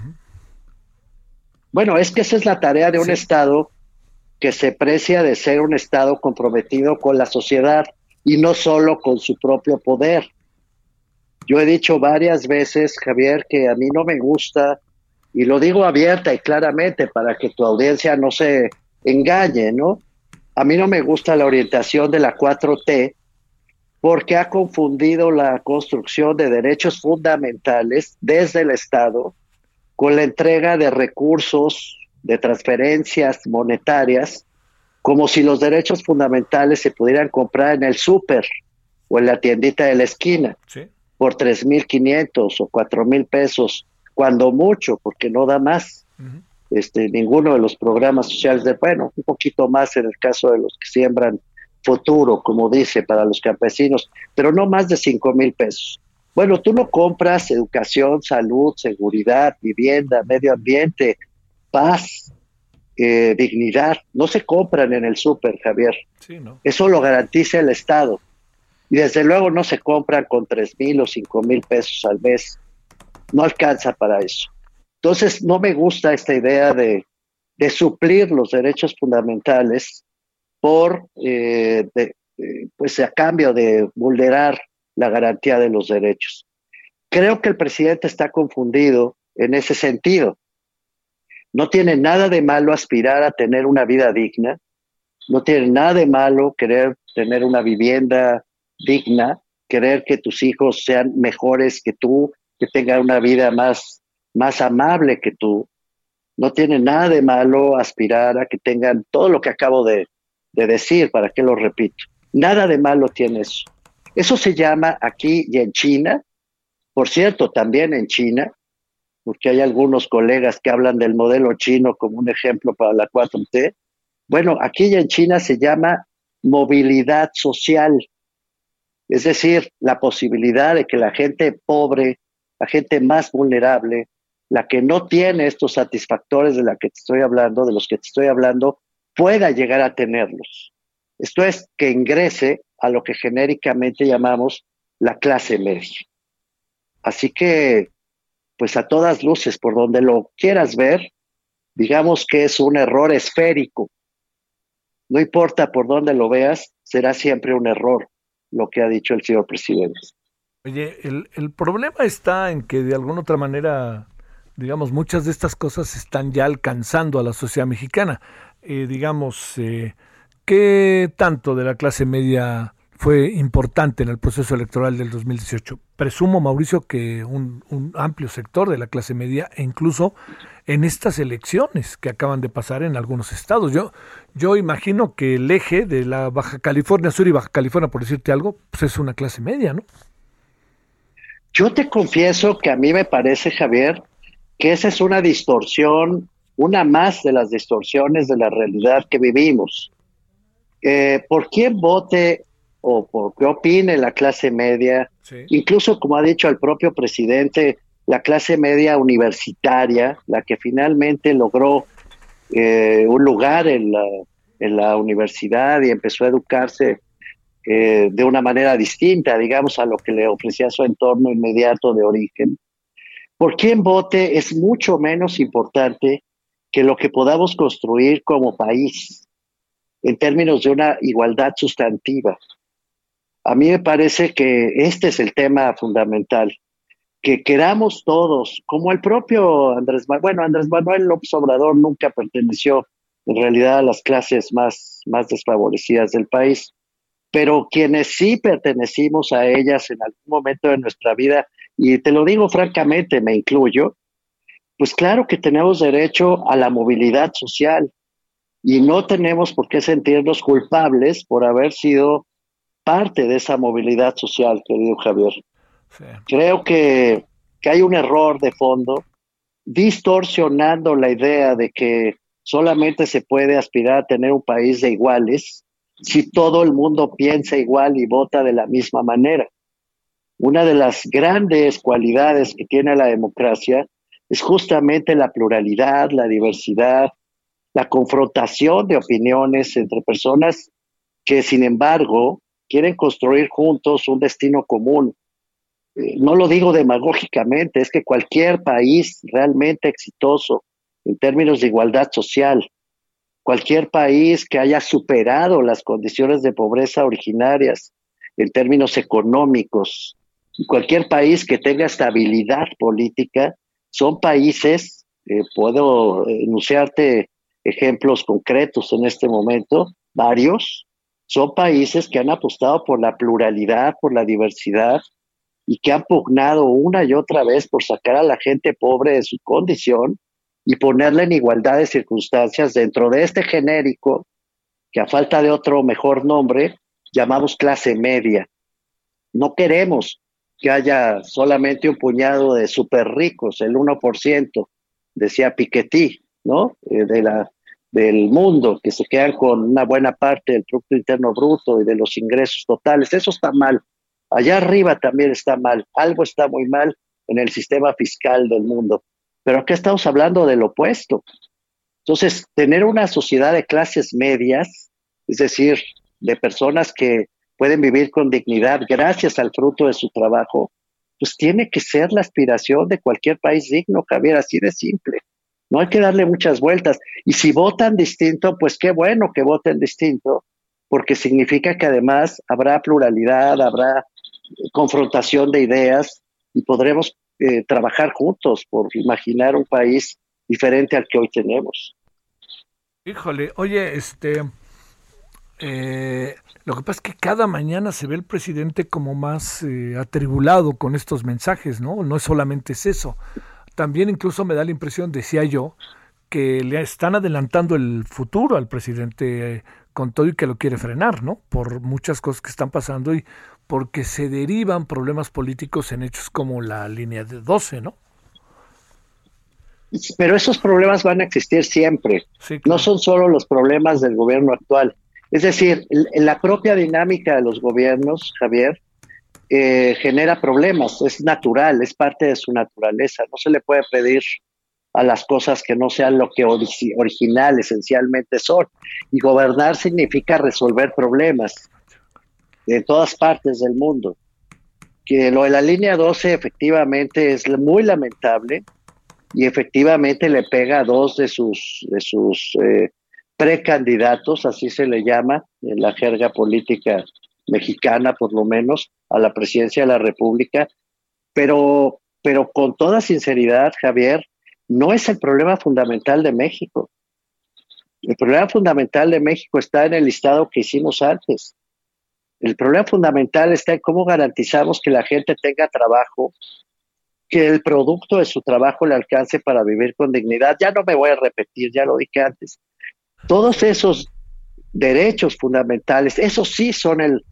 bueno, es que esa es la tarea de un Estado que se precia de ser un Estado comprometido con la sociedad y no solo con su propio poder. Yo he dicho varias veces, Javier, que a mí no me gusta, y lo digo abierta y claramente para que tu audiencia no se engañe, ¿no? A mí no me gusta la orientación de la 4T porque ha confundido la construcción de derechos fundamentales desde el Estado con la entrega de recursos, de transferencias monetarias, como si los derechos fundamentales se pudieran comprar en el súper o en la tiendita de la esquina. Sí por 3.500 o 4.000 pesos, cuando mucho, porque no da más. este, ninguno de los programas sociales de, bueno, un poquito más en el caso de los que siembran futuro, como dice, para los campesinos, pero no más de 5 mil pesos. Bueno, tú no compras educación, salud, seguridad, vivienda, medio ambiente, paz, eh, dignidad, no se compran en el súper, Javier. Eso lo garantiza el Estado y desde luego no se compran con tres mil o cinco mil pesos al mes. No alcanza para eso. Entonces, no me gusta esta idea de, suplir los derechos fundamentales por, eh, pues a cambio de vulnerar la garantía de los derechos. Creo que el presidente está confundido en ese sentido. No tiene nada de malo aspirar a tener una vida digna, no tiene nada de malo querer tener una vivienda digna, querer que tus hijos sean mejores que tú, que tengan una vida más, más amable que tú. No tiene nada de malo aspirar a que tengan todo lo que acabo de, de decir, para que lo repito. Nada de malo tiene eso. Eso se llama aquí y en China, por cierto, también en China, porque hay algunos colegas que hablan del modelo chino como un ejemplo para la 4T. Bueno, aquí y en China se llama movilidad social. Es decir, la posibilidad de que la gente pobre, la gente más vulnerable, la que no tiene estos satisfactores de la que te estoy hablando, de los que te estoy hablando, pueda llegar a tenerlos. Esto es que ingrese a lo que genéricamente llamamos la clase media. Así que, pues a todas luces, por donde lo quieras ver, digamos que es un error esférico. No importa por dónde lo veas, será siempre un error lo que ha dicho el señor presidente. Oye, el, el problema está en que de alguna otra manera, digamos, muchas de estas cosas están ya alcanzando a la sociedad mexicana. Eh, digamos, eh, ¿qué tanto de la clase media fue importante en el proceso electoral del 2018? Presumo, Mauricio, que un, amplio sector de la clase media e incluso en estas elecciones que acaban de pasar en algunos estados. Yo, yo imagino que el eje de la Baja California Sur y Baja California, por decirte algo, pues es una clase media, ¿no? Yo te confieso que a mí me parece, Javier, que esa es una distorsión, una más de las distorsiones de la realidad que vivimos. Eh, ¿Por quién vote o por qué opine la clase media? Incluso, como ha dicho el propio presidente, la clase media universitaria, la que finalmente logró eh, un lugar en la, en la universidad y empezó a educarse eh, de una manera distinta, digamos, a lo que le ofrecía su entorno inmediato de origen. Por quién vote es mucho menos importante que lo que podamos construir como país en términos de una igualdad sustantiva. A mí me parece que este es el tema fundamental, que queramos todos, como el propio Andrés Manuel, bueno, Andrés Manuel López Obrador nunca perteneció en realidad a las clases más, más desfavorecidas del país, pero quienes sí pertenecimos a ellas en algún momento de nuestra vida, y te lo digo francamente, me incluyo, pues claro que tenemos derecho a la movilidad social y no tenemos por qué sentirnos culpables por haber sido parte de esa movilidad social, querido Javier. Creo que, que hay un error de fondo distorsionando la idea de que solamente se puede aspirar a tener un país de iguales si todo el mundo piensa igual y vota de la misma manera. Una de las grandes cualidades que tiene la democracia es justamente la pluralidad, la diversidad, la confrontación de opiniones entre personas que, sin embargo, quieren construir juntos un destino común. Eh, no lo digo demagógicamente, es que cualquier país realmente exitoso en términos de igualdad social, cualquier país que haya superado las condiciones de pobreza originarias en términos económicos, cualquier país que tenga estabilidad política, son países, eh, puedo enunciarte ejemplos concretos en este momento, varios, son países que han apostado por la pluralidad, por la diversidad y que han pugnado una y otra vez por sacar a la gente pobre de su condición y ponerla en igualdad de circunstancias dentro de este genérico que a falta de otro mejor nombre llamamos clase media. No queremos que haya solamente un puñado de súper ricos, el 1%, decía Piketty, ¿no? Eh, de la, del mundo, que se quedan con una buena parte del Producto Interno Bruto y de los ingresos totales. Eso está mal. Allá arriba también está mal. Algo está muy mal en el sistema fiscal del mundo. Pero acá estamos hablando del opuesto. Entonces, tener una sociedad de clases medias, es decir, de personas que pueden vivir con dignidad gracias al fruto de su trabajo, pues tiene que ser la aspiración de cualquier país digno, Javier, así de simple. No hay que darle muchas vueltas. Y si votan distinto, pues qué bueno que voten distinto, porque significa que además habrá pluralidad, habrá confrontación de ideas y podremos eh, trabajar juntos por imaginar un país diferente al que hoy tenemos. Híjole, oye, este, eh, lo que pasa es que cada mañana se ve el presidente como más eh, atribulado con estos mensajes, ¿no? No es solamente es eso. También incluso me da la impresión, decía yo, que le están adelantando el futuro al presidente con todo y que lo quiere frenar, ¿no? Por muchas cosas que están pasando y porque se derivan problemas políticos en hechos como la línea de 12, ¿no? Pero esos problemas van a existir siempre. No son solo los problemas del gobierno actual. Es decir, la propia dinámica de los gobiernos, Javier, eh, genera problemas, es natural, es parte de su naturaleza, no se le puede pedir a las cosas que no sean lo que original esencialmente son. Y gobernar significa resolver problemas de todas partes del mundo. Que lo de la línea 12 efectivamente es muy lamentable y efectivamente le pega a dos de sus, de sus eh, precandidatos, así se le llama en la jerga política mexicana, por lo menos, a la presidencia de la República. Pero, pero con toda sinceridad, Javier, no es el problema fundamental de México. El problema fundamental de México está en el listado que hicimos antes. El problema fundamental está en cómo garantizamos que la gente tenga trabajo, que el producto de su trabajo le alcance para vivir con dignidad. Ya no me voy a repetir, ya lo dije antes. Todos esos derechos fundamentales, esos sí son el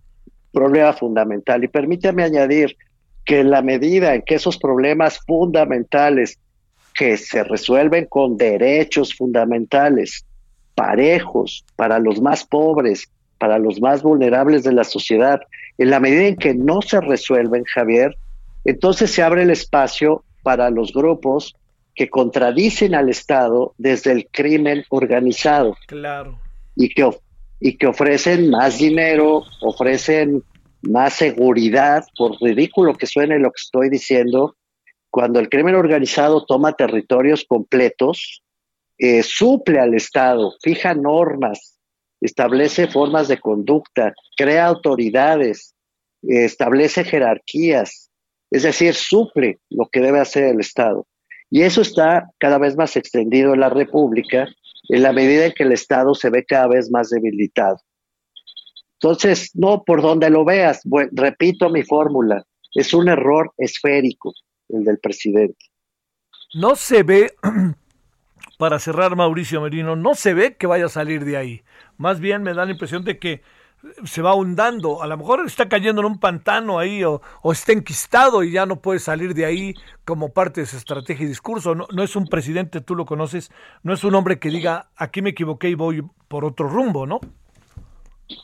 problema fundamental. Y permítame añadir que en la medida en que esos problemas fundamentales que se resuelven con derechos fundamentales, parejos, para los más pobres, para los más vulnerables de la sociedad. En la medida en que no se resuelven, Javier, entonces se abre el espacio para los grupos que contradicen al Estado desde el crimen organizado. Claro. Y que, y que ofrecen más dinero, ofrecen más seguridad, por ridículo que suene lo que estoy diciendo, cuando el crimen organizado toma territorios completos, eh, suple al Estado, fija normas, establece formas de conducta, crea autoridades, establece jerarquías, es decir, suple lo que debe hacer el Estado. Y eso está cada vez más extendido en la República en la medida en que el Estado se ve cada vez más debilitado. Entonces, no por donde lo veas, repito mi fórmula, es un error esférico el del presidente. No se ve, (clears throat) para cerrar Mauricio Merino, no se ve que vaya a salir de ahí. Más bien me da la impresión de que se va hundando, a lo mejor está cayendo en un pantano ahí o, está enquistado y ya no puede salir de ahí como parte de su estrategia y discurso. No, no, es un presidente, tú lo conoces, no es un hombre que diga aquí me equivoqué y voy por otro rumbo, ¿no?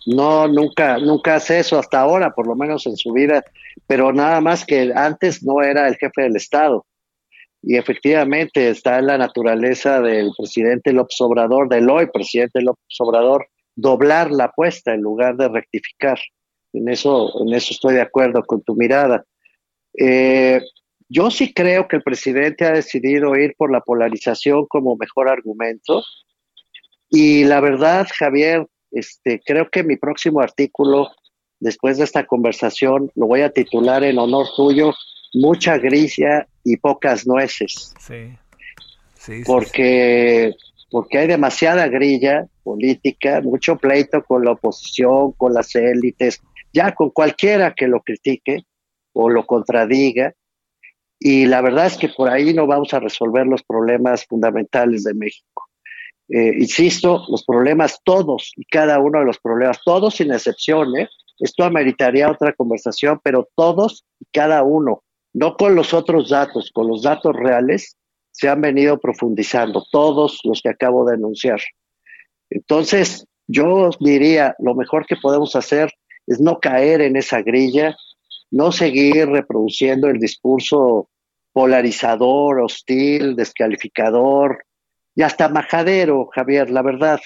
No, nunca, nunca hace eso hasta ahora, por lo menos en su vida, pero nada más que antes no era el jefe del Estado. Y efectivamente está en la naturaleza del presidente López Obrador, del hoy presidente López Obrador, doblar la apuesta en lugar de rectificar. En eso, en eso estoy de acuerdo con tu mirada. Eh, yo sí creo que el presidente ha decidido ir por la polarización como mejor argumento. Y la verdad, Javier, este, creo que mi próximo artículo, después de esta conversación, lo voy a titular en honor tuyo, Mucha grilla y pocas nueces. Sí. sí porque, porque hay demasiada grilla política, mucho pleito con la oposición, con las élites, ya con cualquiera que lo critique o lo contradiga. Y la verdad es que por ahí no vamos a resolver los problemas fundamentales de México. Eh, insisto, los problemas, todos y cada uno de los problemas, todos sin excepción, ¿eh? esto ameritaría otra conversación, pero todos y cada uno, no con los otros datos, con los datos reales, se han venido profundizando, todos los que acabo de anunciar. Entonces, yo diría, lo mejor que podemos hacer es no caer en esa grilla, no seguir reproduciendo el discurso polarizador, hostil, descalificador, y hasta majadero, Javier, la verdad,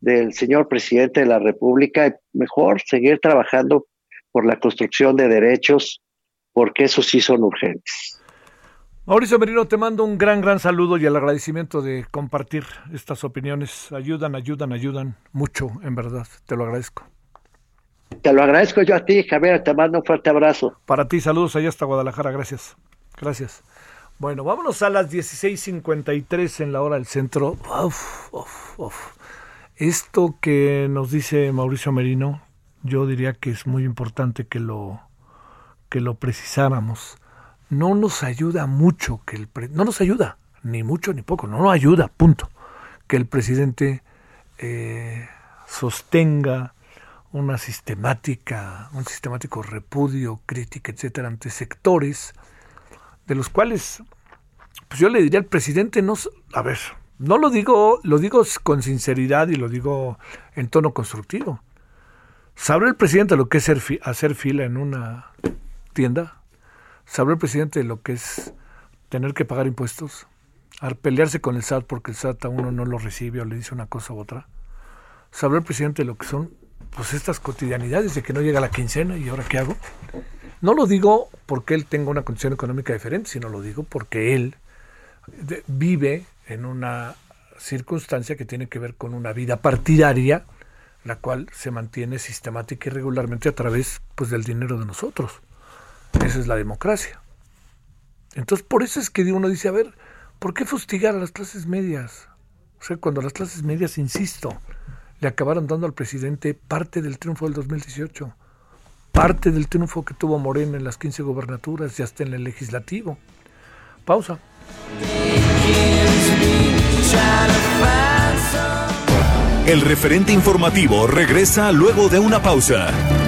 del señor presidente de la República, mejor seguir trabajando por la construcción de derechos, porque esos sí son urgentes. Mauricio Merino, te mando un gran, gran saludo y el agradecimiento de compartir estas opiniones. Ayudan, ayudan, ayudan mucho, en verdad. Te lo agradezco. Te lo agradezco yo a ti, Javier. Te mando un fuerte abrazo. Para ti, saludos allá hasta Guadalajara. Gracias. Gracias. Bueno, vámonos a las 16:53 en la hora del centro. Esto que nos dice Mauricio Merino, yo diría que es muy importante que lo, que lo precisáramos. No nos ayuda mucho que el no nos ayuda, ni mucho ni poco, no nos ayuda, punto. Que el presidente eh, sostenga una sistemática, un sistemático repudio, crítica, etcétera, ante sectores de los cuales, pues yo le diría al presidente, no, a ver, no lo digo, lo digo con sinceridad y lo digo en tono constructivo. ¿Sabe el presidente lo que es hacer fila en una, tienda? ¿Sabrá el presidente lo que es tener que pagar impuestos? ¿Al pelearse con el SAT porque el SAT a uno no lo recibe o le dice una cosa u otra? ¿Sabrá el presidente lo que son pues estas cotidianidades de que no llega la quincena y ahora qué hago? No lo digo porque él tenga una condición económica diferente, sino lo digo porque él vive en una circunstancia que tiene que ver con una vida partidaria, la cual se mantiene sistemática y regularmente a través pues, del dinero de nosotros. Esa es la democracia. Entonces, por eso es que uno dice, a ver, ¿por qué fustigar a las clases medias? O sea, cuando las clases medias, insisto, le acabaron dando al presidente parte del triunfo del 2018, parte del triunfo que tuvo Morena en las 15 gobernaturas y hasta en el legislativo. Pausa. El referente informativo regresa luego de una pausa.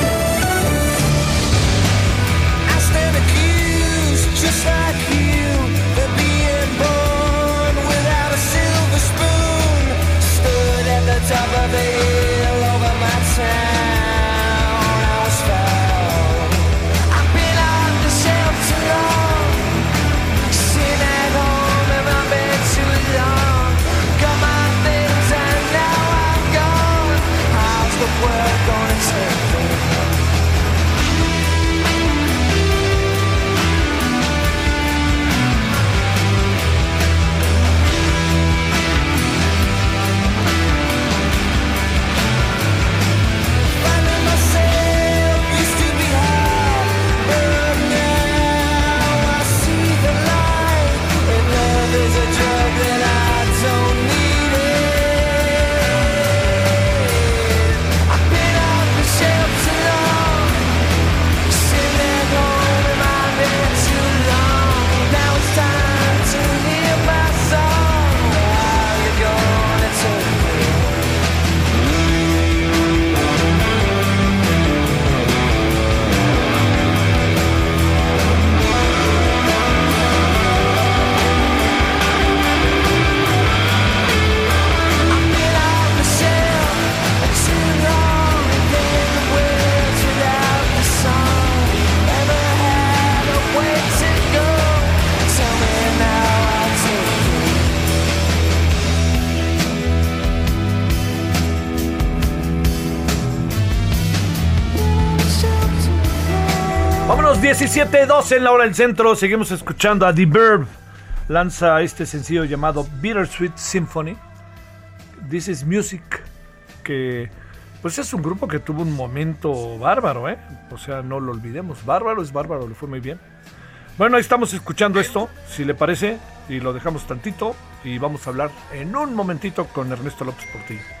Vámonos 17-12 en la hora del centro. Seguimos escuchando a The Verb. Lanza este sencillo llamado Bittersweet Symphony. This is Music. Que pues es un grupo que tuvo un momento bárbaro, ¿eh? O sea, no lo olvidemos. Bárbaro es bárbaro, le fue muy bien. Bueno, ahí estamos escuchando esto, si le parece, y lo dejamos tantito. Y vamos a hablar en un momentito con Ernesto López Portillo.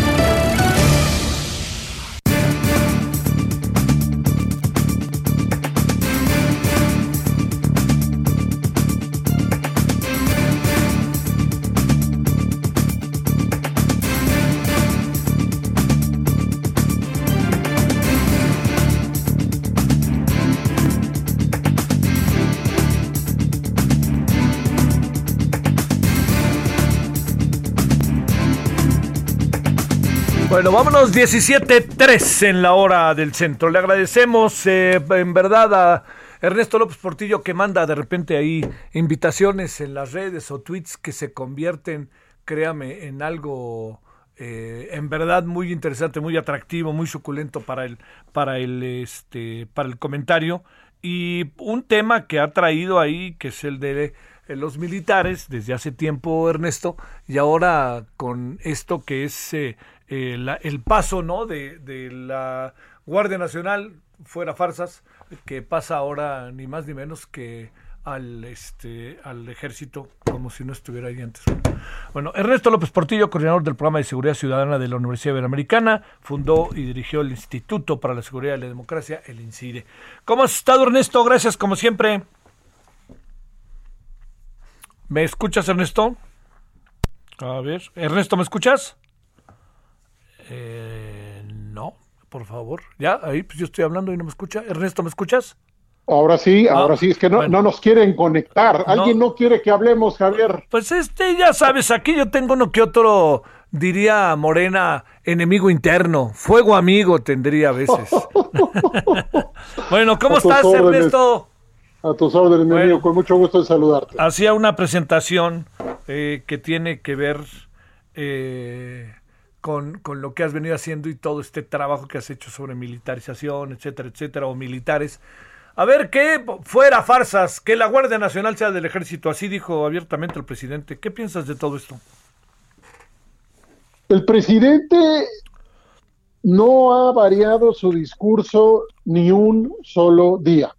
Bueno, vámonos 17.3 en la hora del centro. Le agradecemos eh, en verdad a Ernesto López Portillo que manda de repente ahí invitaciones en las redes o tweets que se convierten, créame, en algo eh, en verdad muy interesante, muy atractivo, muy suculento para el, para el, este, para el comentario. Y un tema que ha traído ahí, que es el de eh, los militares, desde hace tiempo, Ernesto, y ahora con esto que es eh, el paso, ¿no? De, de la Guardia Nacional fuera farsas, que pasa ahora ni más ni menos que al este al ejército como si no estuviera ahí antes. Bueno, Ernesto López Portillo, coordinador del programa de seguridad ciudadana de la Universidad Iberoamericana, fundó y dirigió el Instituto para la Seguridad y la Democracia, el INCIDE. ¿Cómo has estado, Ernesto? Gracias, como siempre. ¿Me escuchas, Ernesto? A ver, Ernesto, ¿me escuchas? Eh, no, por favor. Ya, ahí pues yo estoy hablando y no me escucha. Ernesto, ¿me escuchas? Ahora sí, Ah, ahora sí, es que no, bueno. no nos quieren conectar. Alguien no quiere que hablemos, Javier. Pues este, ya sabes, aquí yo tengo uno que otro, diría Morena, enemigo interno, fuego amigo tendría a veces. (laughs) bueno, ¿cómo estás, órdenes. Ernesto? A tus órdenes, mi Bueno. amigo, con mucho gusto de saludarte. Hacía una presentación eh, que tiene que ver eh, con, con lo que has venido haciendo y todo este trabajo que has hecho sobre militarización, etcétera, etcétera, o militares. A ver, que fuera farsas, que la Guardia Nacional sea del ejército, así dijo abiertamente el presidente. ¿Qué piensas de todo esto? El presidente no ha variado su discurso ni un solo día.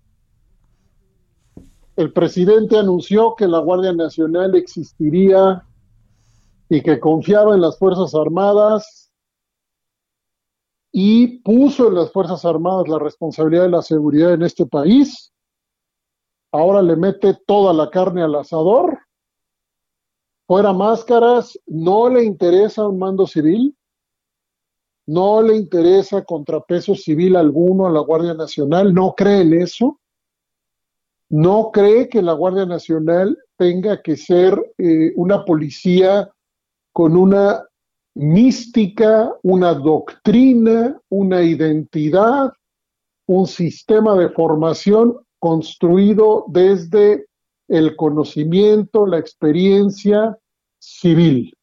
El presidente anunció que la Guardia Nacional existiría y que confiaba en las Fuerzas Armadas y puso en las Fuerzas Armadas la responsabilidad de la seguridad en este país. Ahora le mete toda la carne al asador. Fuera máscaras, no le interesa un mando civil, no le interesa contrapeso civil alguno a la Guardia Nacional, no cree en eso, no cree que la Guardia Nacional tenga que ser eh, una policía con una mística, una doctrina, una identidad, un sistema de formación construido desde el conocimiento, la experiencia civil.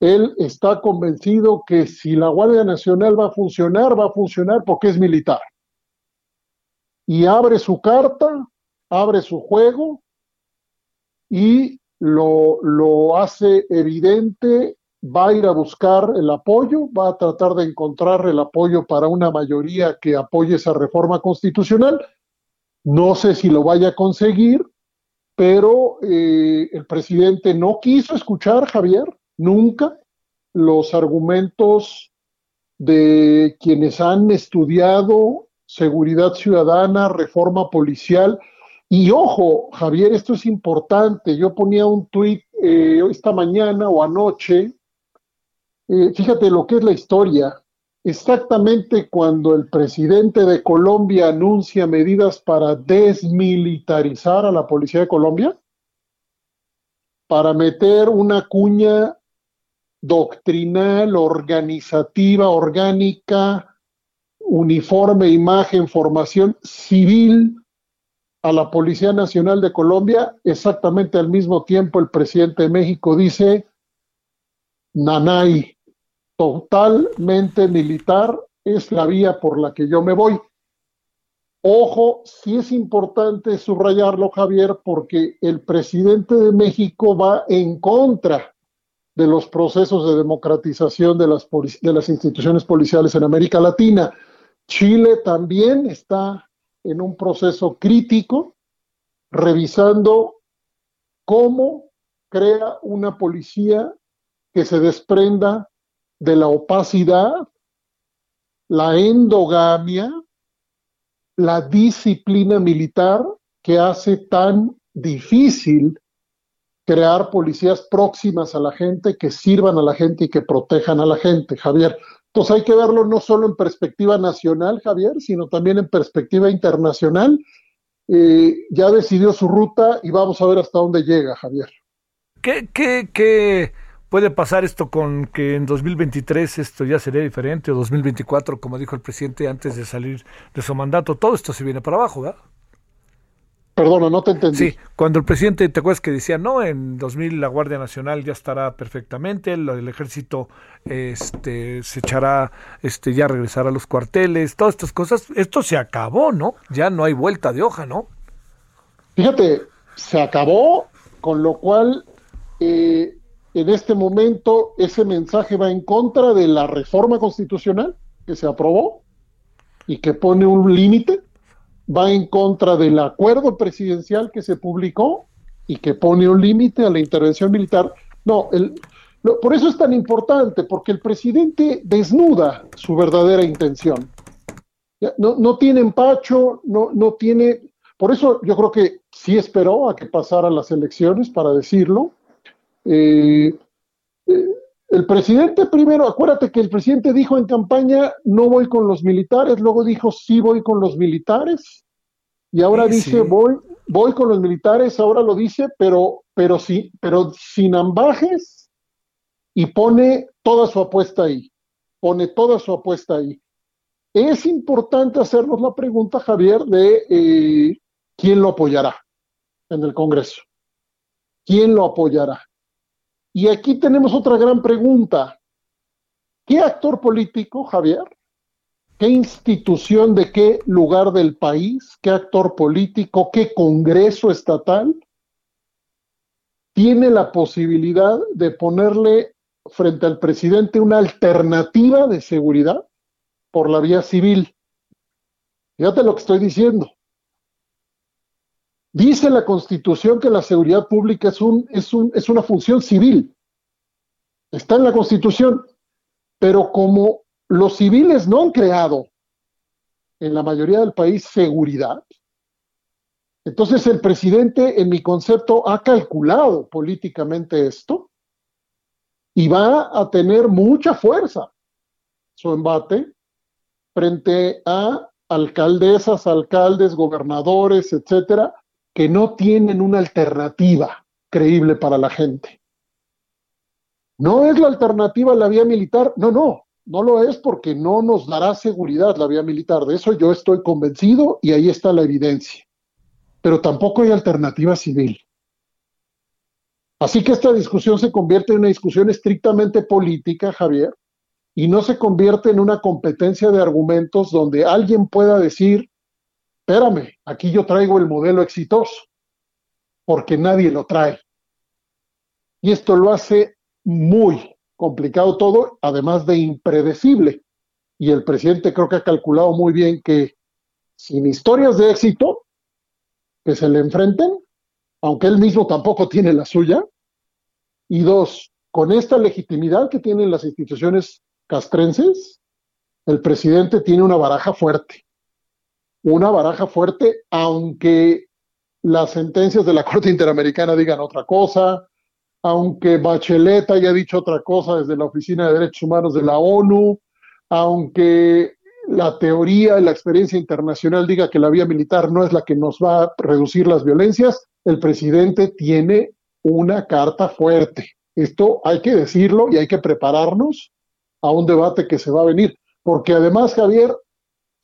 Él está convencido que si la Guardia Nacional va a funcionar, va a funcionar porque es militar. Y abre su carta, abre su juego y lo, lo hace evidente, va a ir a buscar el apoyo, va a tratar de encontrar el apoyo para una mayoría que apoye esa reforma constitucional. No sé si lo vaya a conseguir, pero eh, el presidente no quiso escuchar, Javier, nunca, los argumentos de quienes han estudiado seguridad ciudadana, reforma policial. Y ojo, Javier, esto es importante. Yo ponía un tuit eh, esta mañana o anoche. Eh, fíjate lo que es la historia. Exactamente cuando el presidente de Colombia anuncia medidas para desmilitarizar a la policía de Colombia, para meter una cuña doctrinal, organizativa, orgánica, uniforme, imagen, formación civil a la Policía Nacional de Colombia, exactamente al mismo tiempo el presidente de México dice, Nanay, totalmente militar, es la vía por la que yo me voy. Ojo, sí es importante subrayarlo, Javier, porque el presidente de México va en contra de los procesos de democratización de las, de las instituciones policiales en América Latina. Chile también está en un proceso crítico, revisando cómo crea una policía que se desprenda de la opacidad, la endogamia, la disciplina militar que hace tan difícil crear policías próximas a la gente, que sirvan a la gente y que protejan a la gente, Javier. Entonces hay que verlo no solo en perspectiva nacional, Javier, sino también en perspectiva internacional. Eh, ya decidió su ruta y vamos a ver hasta dónde llega, Javier. ¿Qué, qué, qué puede pasar esto con que en 2023 esto ya sería diferente o 2024, como dijo el presidente antes de salir de su mandato? Todo esto se viene para abajo, ¿verdad? Perdona, no te entendí. Sí, cuando el presidente, ¿te acuerdas que decía, no, en 2000 la Guardia Nacional ya estará perfectamente, el, el ejército este, se echará, este, ya regresará a los cuarteles, todas estas cosas, esto se acabó, ¿no? Ya no hay vuelta de hoja, ¿no? Fíjate, se acabó, con lo cual eh, en este momento ese mensaje va en contra de la reforma constitucional que se aprobó y que pone un límite, va en contra del acuerdo presidencial que se publicó y que pone un límite a la intervención militar. No, el, por eso es tan importante, porque el presidente desnuda su verdadera intención. No, no tiene empacho, no, no tiene... Por eso yo creo que sí esperó a que pasaran las elecciones para decirlo. Eh, eh, el presidente primero, acuérdate que el presidente dijo en campaña, no voy con los militares, luego dijo, sí voy con los militares, y ahora Sí, dice, sí. voy, voy con los militares, ahora lo dice, pero, pero, sí, pero sin ambajes, y pone toda su apuesta ahí, pone toda su apuesta ahí. Es importante hacernos la pregunta, Javier, de eh, quién lo apoyará en el Congreso. ¿Quién lo apoyará? Y aquí tenemos otra gran pregunta. ¿Qué actor político, Javier? ¿Qué institución de qué lugar del país? ¿Qué actor político? ¿Qué Congreso estatal tiene la posibilidad de ponerle frente al presidente una alternativa de seguridad por la vía civil? Fíjate lo que estoy diciendo. Dice la Constitución que la seguridad pública es, un, es, un, es una función civil. Está en la Constitución. Pero como los civiles no han creado en la mayoría del país seguridad, entonces el presidente, en mi concepto, ha calculado políticamente esto y va a tener mucha fuerza su embate frente a alcaldesas, alcaldes, gobernadores, etcétera, que no tienen una alternativa creíble para la gente. No es la alternativa la vía militar, no, no, no lo es porque no nos dará seguridad la vía militar, de eso yo estoy convencido y ahí está la evidencia. Pero tampoco hay alternativa civil. Así que esta discusión se convierte en una discusión estrictamente política, Javier, y no se convierte en una competencia de argumentos donde alguien pueda decir, espérame, aquí yo traigo el modelo exitoso, porque nadie lo trae. Y esto lo hace muy complicado todo, además de impredecible. Y el presidente creo que ha calculado muy bien que sin historias de éxito que se le enfrenten, aunque él mismo tampoco tiene la suya, y dos, con esta legitimidad que tienen las instituciones castrenses, el presidente tiene una baraja fuerte, una baraja fuerte, aunque las sentencias de la Corte Interamericana digan otra cosa, aunque Bachelet haya dicho otra cosa desde la Oficina de Derechos Humanos de la ONU, aunque la teoría y la experiencia internacional diga que la vía militar no es la que nos va a reducir las violencias, el presidente tiene una carta fuerte. Esto hay que decirlo y hay que prepararnos a un debate que se va a venir, porque además, Javier,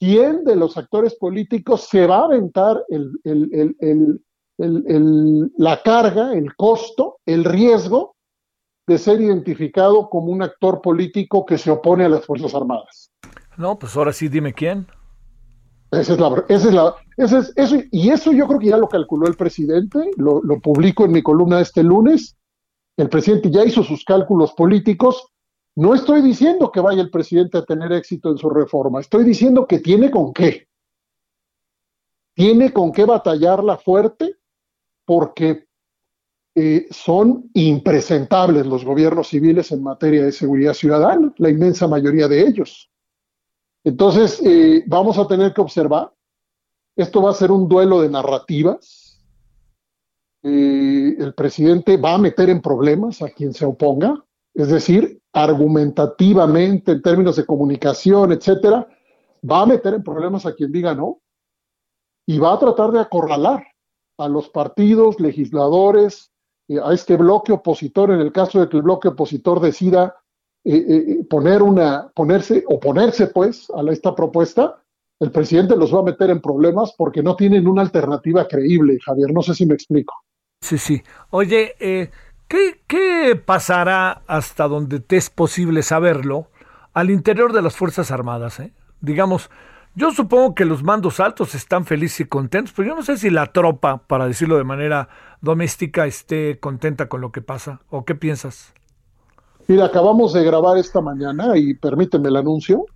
¿quién de los actores políticos se va a aventar el, el- el- la carga, el costo, el riesgo de ser identificado como un actor político que se opone a las Fuerzas Armadas? No, pues ahora sí, dime quién. Esa es la, esa es la, esa es, eso, y eso yo creo que ya lo calculó el presidente, lo, lo publico en mi columna este lunes. El presidente ya hizo sus cálculos políticos. No estoy diciendo que vaya el presidente a tener éxito en su reforma, estoy diciendo que tiene con qué. Tiene con qué batallarla fuerte porque eh, son impresentables los gobiernos civiles en materia de seguridad ciudadana, la inmensa mayoría de ellos. Entonces, eh, vamos a tener que observar. Esto va a ser un duelo de narrativas. Eh, el presidente va a meter en problemas a quien se oponga, es decir, argumentativamente, en términos de comunicación, etcétera, va a meter en problemas a quien diga no y va a tratar de acorralar a los partidos, legisladores, eh, a este bloque opositor, en el caso de que el bloque opositor decida eh, eh, poner una, ponerse, oponerse pues a esta propuesta, el presidente los va a meter en problemas porque no tienen una alternativa creíble, Javier. No sé si me explico. Sí, sí. Oye, eh, ¿qué, pasará hasta donde te es posible saberlo al interior de las Fuerzas Armadas? eh? Digamos, yo supongo que los mandos altos están felices y contentos, pero yo no sé si la tropa, para decirlo de manera doméstica, esté contenta con lo que pasa. ¿O qué piensas? Mira, acabamos de grabar esta mañana, y permíteme el anuncio,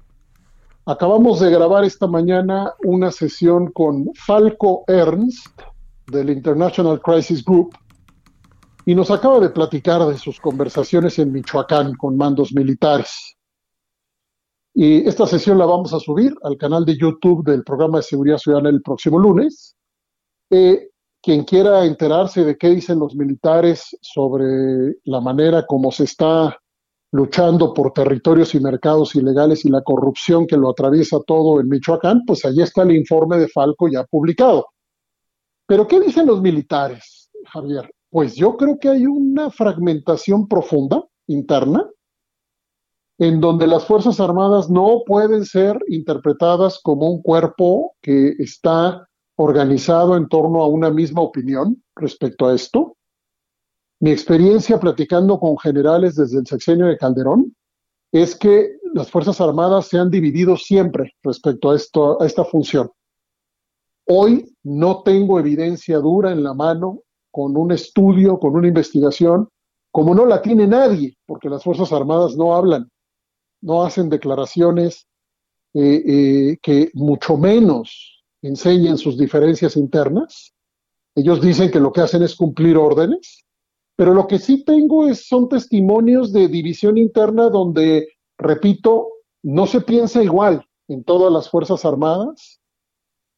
acabamos de grabar esta mañana una sesión con Falco Ernst del International Crisis Group y nos acaba de platicar de sus conversaciones en Michoacán con mandos militares. Y esta sesión la vamos a subir al canal de YouTube del programa de seguridad ciudadana el próximo lunes. Eh, quien quiera enterarse de qué dicen los militares sobre la manera como se está luchando por territorios y mercados ilegales y la corrupción que lo atraviesa todo en Michoacán, pues ahí está el informe de Falco ya publicado. Pero ¿qué dicen los militares, Javier? Pues yo creo que hay una fragmentación profunda interna en donde las Fuerzas Armadas no pueden ser interpretadas como un cuerpo que está organizado en torno a una misma opinión respecto a esto. Mi experiencia platicando con generales desde el sexenio de Calderón es que las Fuerzas Armadas se han dividido siempre respecto a, a esta función. Hoy no tengo evidencia dura en la mano con un estudio, con una investigación, como no la tiene nadie, porque las Fuerzas Armadas no hablan, no hacen declaraciones eh, eh, que mucho menos enseñen sus diferencias internas. Ellos dicen que lo que hacen es cumplir órdenes, pero lo que sí tengo es, son testimonios de división interna donde, repito, no se piensa igual en todas las Fuerzas Armadas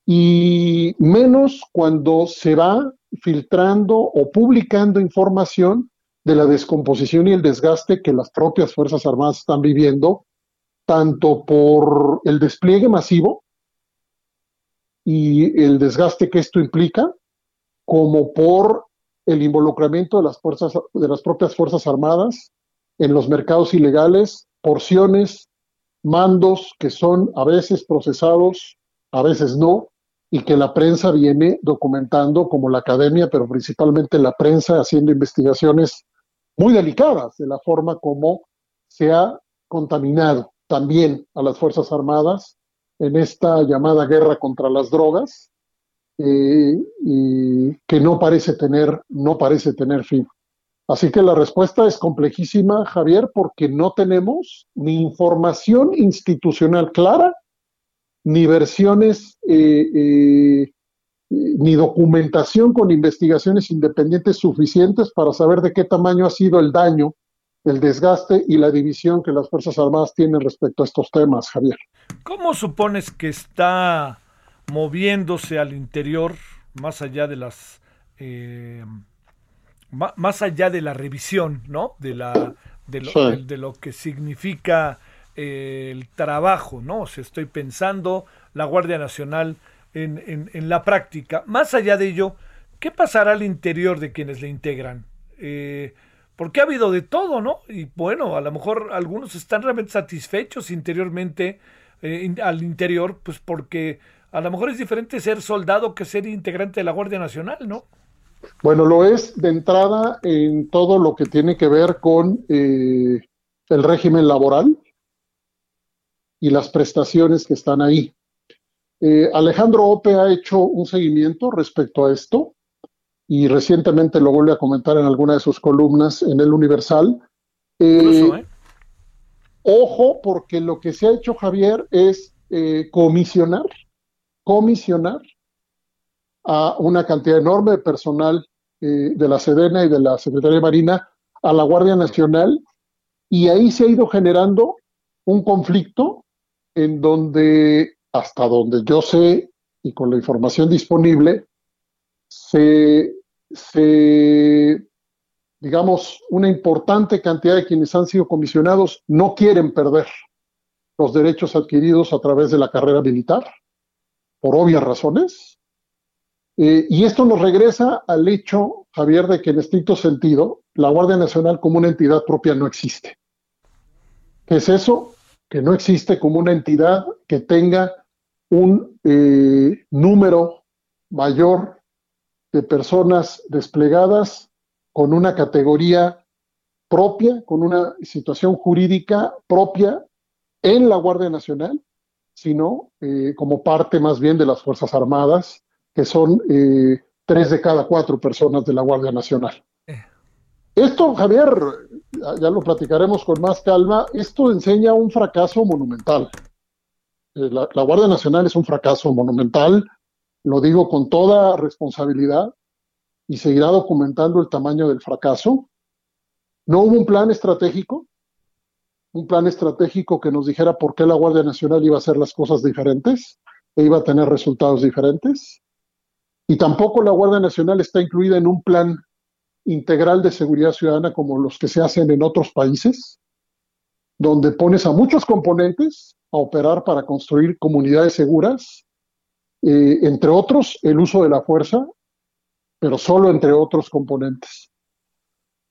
y menos cuando se va filtrando o publicando información de la descomposición y el desgaste que las propias Fuerzas Armadas están viviendo, tanto por el despliegue masivo y el desgaste que esto implica, como por el involucramiento de las, fuerzas, de las propias Fuerzas Armadas en los mercados ilegales, porciones, mandos que son a veces procesados, a veces no, y que la prensa viene documentando como la academia, pero principalmente la prensa haciendo investigaciones muy delicadas de la forma como se ha contaminado también a las Fuerzas Armadas en esta llamada guerra contra las drogas, eh, y que no parece tener, no parece tener fin. Así que la respuesta es complejísima, Javier, porque no tenemos ni información institucional clara, ni versiones, eh, eh, ni documentación con investigaciones independientes suficientes para saber de qué tamaño ha sido el daño el desgaste y la división que las Fuerzas Armadas tienen respecto a estos temas, Javier. ¿Cómo supones que está moviéndose al interior, más allá de las... Eh, más allá de la revisión, ¿no? De, la, de, lo, Sí. de, lo que significa el trabajo, ¿no? O estoy pensando la Guardia Nacional en, en- en la práctica. Más allá de ello, ¿qué pasará al interior de quienes le integran? Eh, porque ha habido de todo, ¿no? Y bueno, a lo mejor algunos están realmente satisfechos interiormente, eh, al interior, pues porque a lo mejor es diferente ser soldado que ser integrante de la Guardia Nacional, ¿no? Bueno, lo es de entrada en todo lo que tiene que ver con eh, el régimen laboral y las prestaciones que están ahí. Eh, Alejandro Ope ha hecho un seguimiento respecto a esto y recientemente lo vuelve a comentar en alguna de sus columnas en el Universal. Eh, Incluso, ¿eh? Ojo, porque lo que se ha hecho, Javier, es eh, comisionar, comisionar a una cantidad enorme de personal de la Sedena y de la Secretaría de Marina a la Guardia Nacional, y ahí se ha ido generando un conflicto en donde, hasta donde yo sé y con la información disponible, se, se digamos, una importante cantidad de quienes han sido comisionados no quieren perder los derechos adquiridos a través de la carrera militar, por obvias razones. Eh, y esto nos regresa al hecho, Javier, de que en estricto sentido, la Guardia Nacional como una entidad propia no existe. ¿Qué es eso? Que no existe como una entidad que tenga un eh, número mayor de personas desplegadas con una categoría propia, con una situación jurídica propia en la Guardia Nacional, sino eh, como parte más bien de las Fuerzas Armadas, que son eh, tres de cada cuatro personas de la Guardia Nacional. Esto, Javier, ya- lo platicaremos con más calma, esto enseña un fracaso monumental. Eh, La, la Guardia Nacional es un fracaso monumental, lo digo con toda responsabilidad y seguirá documentando el tamaño del fracaso. No hubo un plan estratégico, un plan estratégico que nos dijera por qué la Guardia Nacional iba a hacer las cosas diferentes e iba a tener resultados diferentes. Y tampoco la Guardia Nacional está incluida en un plan integral de seguridad ciudadana como los que se hacen en otros países, donde pones a muchos componentes a operar para construir comunidades seguras, eh, entre otros el uso de la fuerza, pero solo entre otros componentes.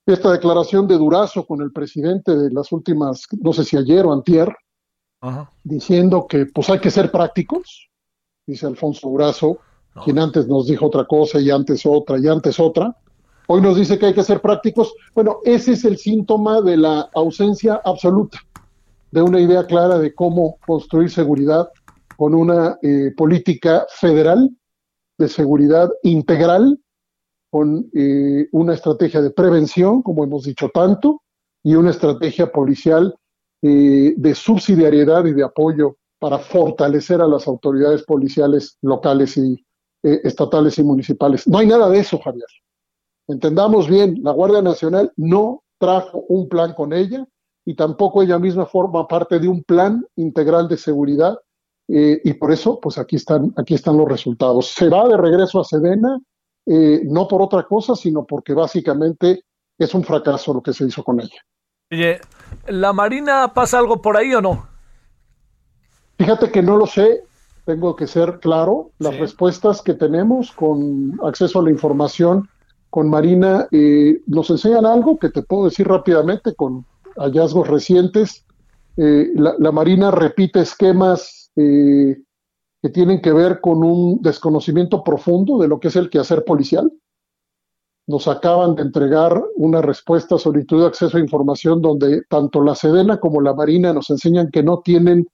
Esta declaración de Durazo con el presidente de las últimas, no sé si ayer o antier, Ajá. diciendo que pues hay que ser prácticos, dice Alfonso Durazo, quien antes nos dijo otra cosa y antes otra y antes otra. Hoy nos dice que hay que ser prácticos. Bueno, ese es el síntoma de la ausencia absoluta de una idea clara de cómo construir seguridad con una eh, política federal de seguridad integral, con eh, una estrategia de prevención, como hemos dicho tanto, y una estrategia policial eh, de subsidiariedad y de apoyo para fortalecer a las autoridades policiales locales y eh, estatales y municipales. No hay nada de eso, Javier. Entendamos bien, la Guardia Nacional no trajo un plan con ella y tampoco ella misma forma parte de un plan integral de seguridad eh, y por eso, pues aquí están, aquí están los resultados. Se va de regreso a Sedena, eh, no por otra cosa, sino porque básicamente es un fracaso lo que se hizo con ella. Oye, ¿la Marina pasa algo por ahí o no? Fíjate que no lo sé, tengo que ser claro, las respuestas que tenemos con acceso a la información con Marina eh, nos enseñan algo que te puedo decir rápidamente con hallazgos recientes. Eh, la, Marina repite esquemas eh, que tienen que ver con un desconocimiento profundo de lo que es el quehacer policial. Nos acaban de entregar una respuesta a solicitud de acceso a información donde tanto la Sedena como la Marina nos enseñan que no tienen-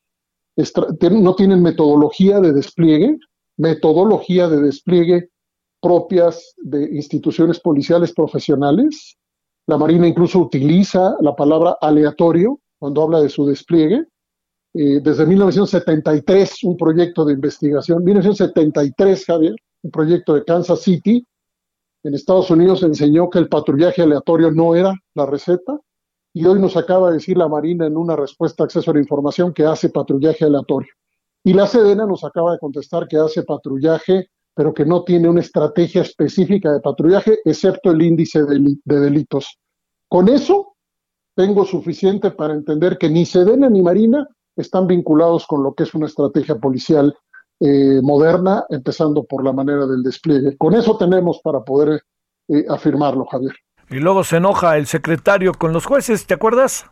no tienen metodología de despliegue, metodología de despliegue propias de instituciones policiales profesionales. La Marina incluso utiliza la palabra aleatorio cuando habla de su despliegue. Eh, desde 1973, un proyecto de investigación, 1973, Javier, un proyecto de Kansas City, en Estados Unidos enseñó que el patrullaje aleatorio no era la receta, y hoy nos acaba de decir la Marina en una respuesta a acceso a la información que hace patrullaje aleatorio. Y la Sedena nos acaba de contestar que hace patrullaje, pero que no tiene una estrategia específica de patrullaje, excepto el índice de, deli- de delitos. Con eso tengo suficiente para entender que ni Sedena ni Marina están vinculados con lo que es una estrategia policial eh, moderna, empezando por la manera del despliegue. Con eso tenemos para poder eh, afirmarlo, Javier. Y luego se enoja el secretario con los jueces, ¿te acuerdas?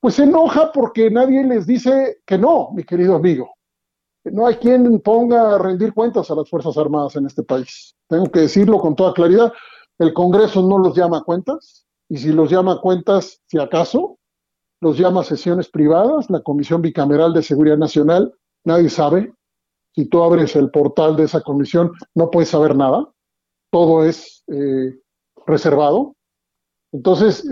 Pues se enoja porque nadie les dice que no, mi querido amigo. No hay quien ponga a rendir cuentas a las Fuerzas Armadas en este país. Tengo que decirlo con toda claridad. El Congreso no los llama a cuentas, y si los llama a cuentas, si acaso, los llama a sesiones privadas, la Comisión Bicameral de Seguridad Nacional, nadie sabe. Si tú abres el portal de esa comisión, no puedes saber nada. Todo es eh, reservado. Entonces,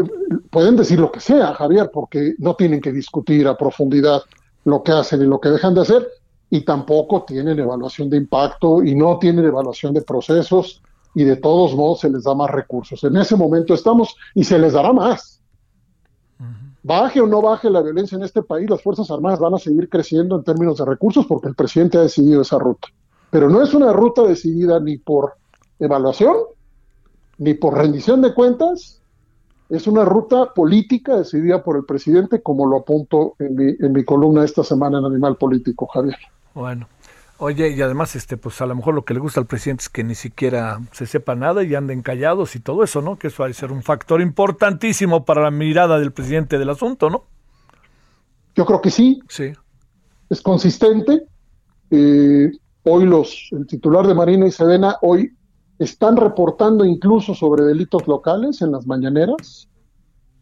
pueden decir lo que sea, Javier, porque no tienen que discutir a profundidad lo que hacen y lo que dejan de hacer, y tampoco tienen evaluación de impacto y no tienen evaluación de procesos, y de todos modos se les da más recursos. En ese momento estamos y se les dará más. Baje o no baje la violencia en este país, las Fuerzas Armadas van a seguir creciendo en términos de recursos porque el presidente ha decidido esa ruta. Pero no es una ruta decidida ni por evaluación, ni por rendición de cuentas, es una ruta política decidida por el presidente, como lo apunto en mi, en mi columna esta semana en Animal Político, Javier. Bueno. Oye, y además, este, pues a lo mejor lo que le gusta al presidente es que ni siquiera se sepa nada y anden callados y todo eso, ¿no? Que eso ha de ser un factor importantísimo para la mirada del presidente del asunto, ¿no? Yo creo que sí, Sí. es consistente. Eh, hoy los, el titular de Marina y Sedena hoy están reportando incluso sobre delitos locales en las mañaneras.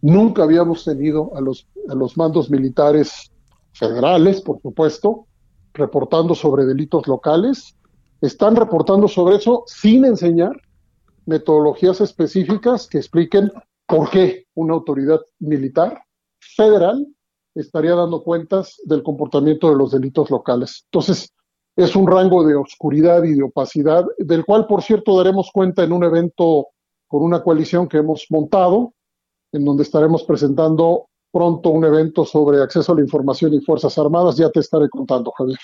Nunca habíamos tenido a los, a los mandos militares federales, por supuesto, reportando sobre delitos locales. Están reportando sobre eso sin enseñar metodologías específicas que expliquen por qué una autoridad militar federal estaría dando cuentas del comportamiento de los delitos locales. Entonces, es un rango de oscuridad y de opacidad, del cual, por cierto, daremos cuenta en un evento con una coalición que hemos montado, en donde estaremos presentando pronto un evento sobre acceso a la información y Fuerzas Armadas. Ya te estaré contando, Javier.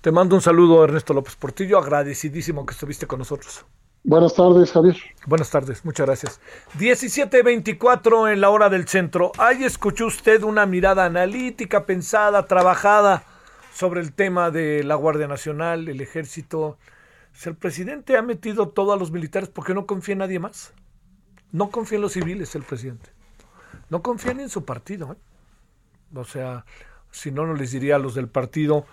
Te mando un saludo, Ernesto López Portillo. Agradecidísimo que estuviste con nosotros. Buenas tardes, Javier. Buenas tardes, muchas gracias. 17.24 en la hora del centro. Ahí escuchó usted una mirada analítica, pensada, trabajada sobre el tema de la Guardia Nacional, el ejército. Si el presidente ha metido todo a los militares porque no confía en nadie más. No confía en los civiles el presidente. No confía ni en su partido. ¿eh? O sea, si no, no les diría a los del partido,